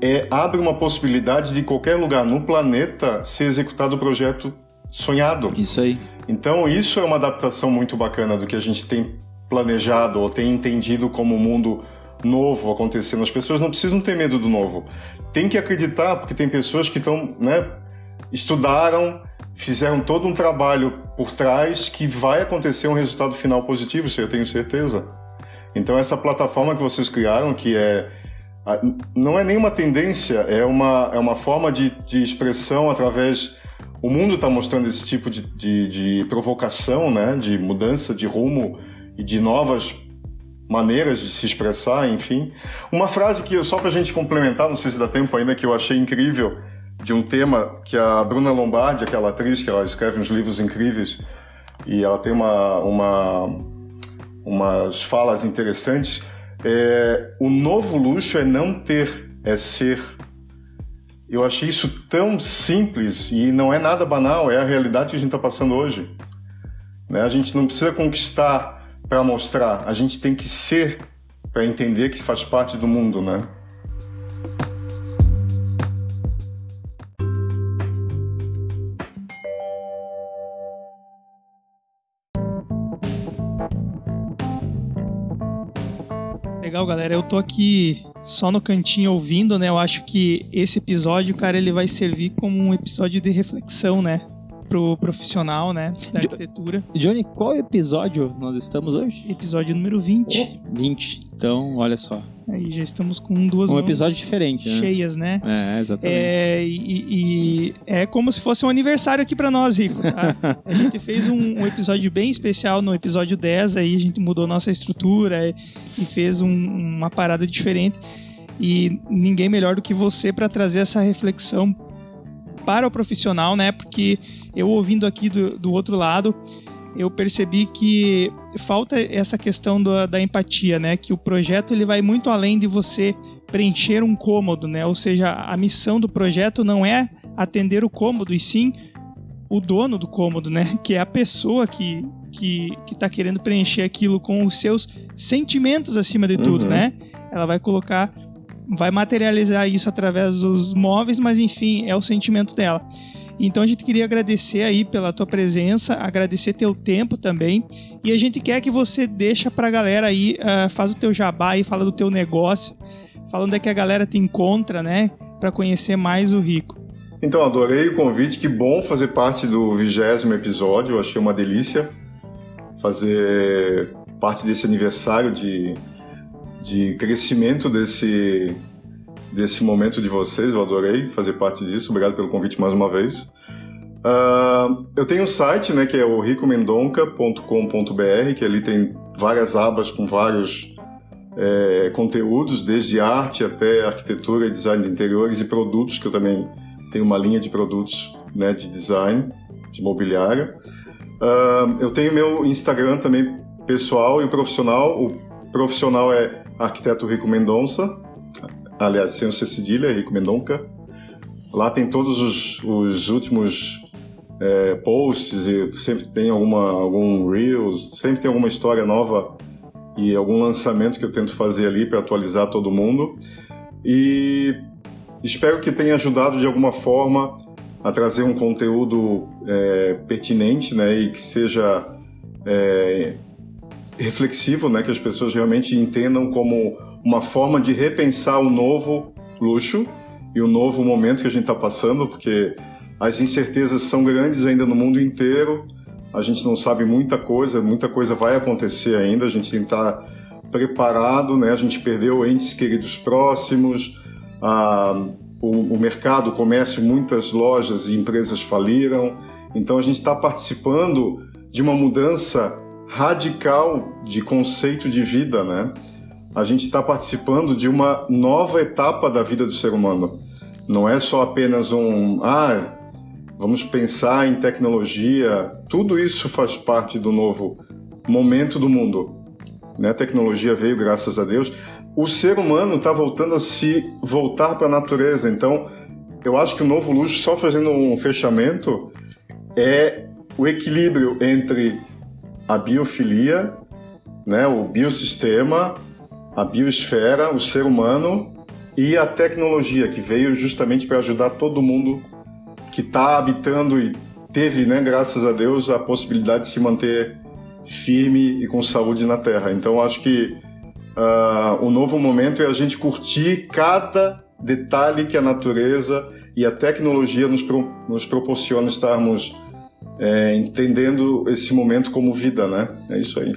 é, abre uma possibilidade de qualquer lugar no planeta ser executado o projeto sonhado. Isso aí. Então, isso é uma adaptação muito bacana do que a gente tem planejado ou tem entendido como um mundo novo acontecendo. As pessoas não precisam ter medo do novo. Tem que acreditar, porque tem pessoas que estão, né, estudaram, fizeram todo um trabalho por trás que vai acontecer um resultado final positivo, isso eu tenho certeza. Então, essa plataforma que vocês criaram, que é não é nenhuma tendência, é uma, é uma forma de, de expressão através. O mundo está mostrando esse tipo de, de, de provocação, né? de mudança de rumo e de novas maneiras de se expressar, enfim. Uma frase que, só para a gente complementar, não sei se dá tempo ainda, que eu achei incrível, de um tema que a Bruna Lombardi, aquela atriz que ela escreve uns livros incríveis, e ela tem uma, uma, umas falas interessantes. É, o novo luxo é não ter, é ser. Eu achei isso tão simples e não é nada banal, é a realidade que a gente está passando hoje. Né? A gente não precisa conquistar para mostrar, a gente tem que ser para entender que faz parte do mundo, né? Legal, galera. Eu tô aqui só no cantinho ouvindo, né? Eu acho que esse episódio, cara, ele vai servir como um episódio de reflexão, né? Pro profissional, né? Da De- arquitetura. Johnny, qual episódio nós estamos hoje? Episódio número 20. 20. Então, olha só. Aí já estamos com duas Um episódio diferente, né? cheias, né? É, exatamente. É, e, e é como se fosse um aniversário aqui pra nós, Rico. tá? A gente fez um, um episódio bem especial no episódio 10, aí a gente mudou nossa estrutura e, e fez um- uma parada diferente. E ninguém melhor do que você para trazer essa reflexão para o profissional, né? Porque eu ouvindo aqui do, do outro lado, eu percebi que falta essa questão da, da empatia, né? Que o projeto ele vai muito além de você preencher um cômodo, né? Ou seja, a missão do projeto não é atender o cômodo, e sim o dono do cômodo, né? Que é a pessoa que que que está querendo preencher aquilo com os seus sentimentos acima de tudo, Uhum. né? Ela vai colocar, vai materializar isso através dos móveis, mas enfim, é o sentimento dela. Então a gente queria agradecer aí pela tua presença, agradecer teu tempo também. E a gente quer que você deixa pra galera aí, ah, faz o teu jabá aí, fala do teu negócio, fala onde é que a galera te encontra, né? Pra conhecer mais o Rico. Então, adorei o convite, que bom fazer parte do vigésimo episódio, achei uma delícia fazer parte desse aniversário de, de crescimento desse, desse momento de vocês, eu adorei fazer parte disso, obrigado pelo convite mais uma vez. Uh, eu tenho um site, né, que é o ricomendonca.com.br, que ali tem várias abas com vários é, conteúdos, desde arte até arquitetura design de interiores e produtos, que eu também tenho uma linha de produtos né, de design, de mobiliário. Uh, eu tenho meu Instagram também pessoal e o profissional. O profissional é arquiteto Rico Mendonça, aliás, sem o C cedilha, Rico Mendonca. Lá tem todos os, os últimos é, posts e sempre tem alguma, algum Reels, sempre tem alguma história nova e algum lançamento que eu tento fazer ali para atualizar todo mundo. E espero que tenha ajudado de alguma forma a trazer um conteúdo é, pertinente né, e que seja é, reflexivo, né, que as pessoas realmente entendam como uma forma de repensar o novo luxo e o novo momento que a gente está passando, porque as incertezas são grandes ainda no mundo inteiro. A gente não sabe muita coisa, muita coisa vai acontecer ainda, a gente tem que estar preparado, né? A gente perdeu entes queridos próximos, a, o, o mercado, o comércio, muitas lojas e empresas faliram, então a gente está participando de uma mudança radical de conceito de vida, né? A gente está participando de uma nova etapa da vida do ser humano. Não é só apenas um, ah, vamos pensar em tecnologia, tudo isso faz parte do novo momento do mundo. Né? A tecnologia veio, graças a Deus. O ser humano está voltando a se voltar para a natureza. Então, eu acho que o novo luxo, só fazendo um fechamento, é o equilíbrio entre a biofilia, né, o biosistema, a biosfera, o ser humano e a tecnologia, que veio justamente para ajudar todo mundo que está habitando e teve, né, graças a Deus, a possibilidade de se manter firme e com saúde na Terra. Então, acho que uh, o novo momento é a gente curtir cada detalhe que a natureza e a tecnologia nos, pro, nos proporciona estarmos é, entendendo esse momento como vida, né? É isso aí.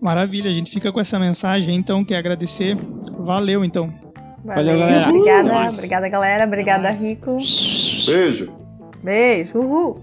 Maravilha, a gente fica com essa mensagem, então, quer agradecer. Valeu, então. Valeu, galera. Obrigada, obrigada, galera. Obrigada, Rico. Beijo. Beijo. Uhul.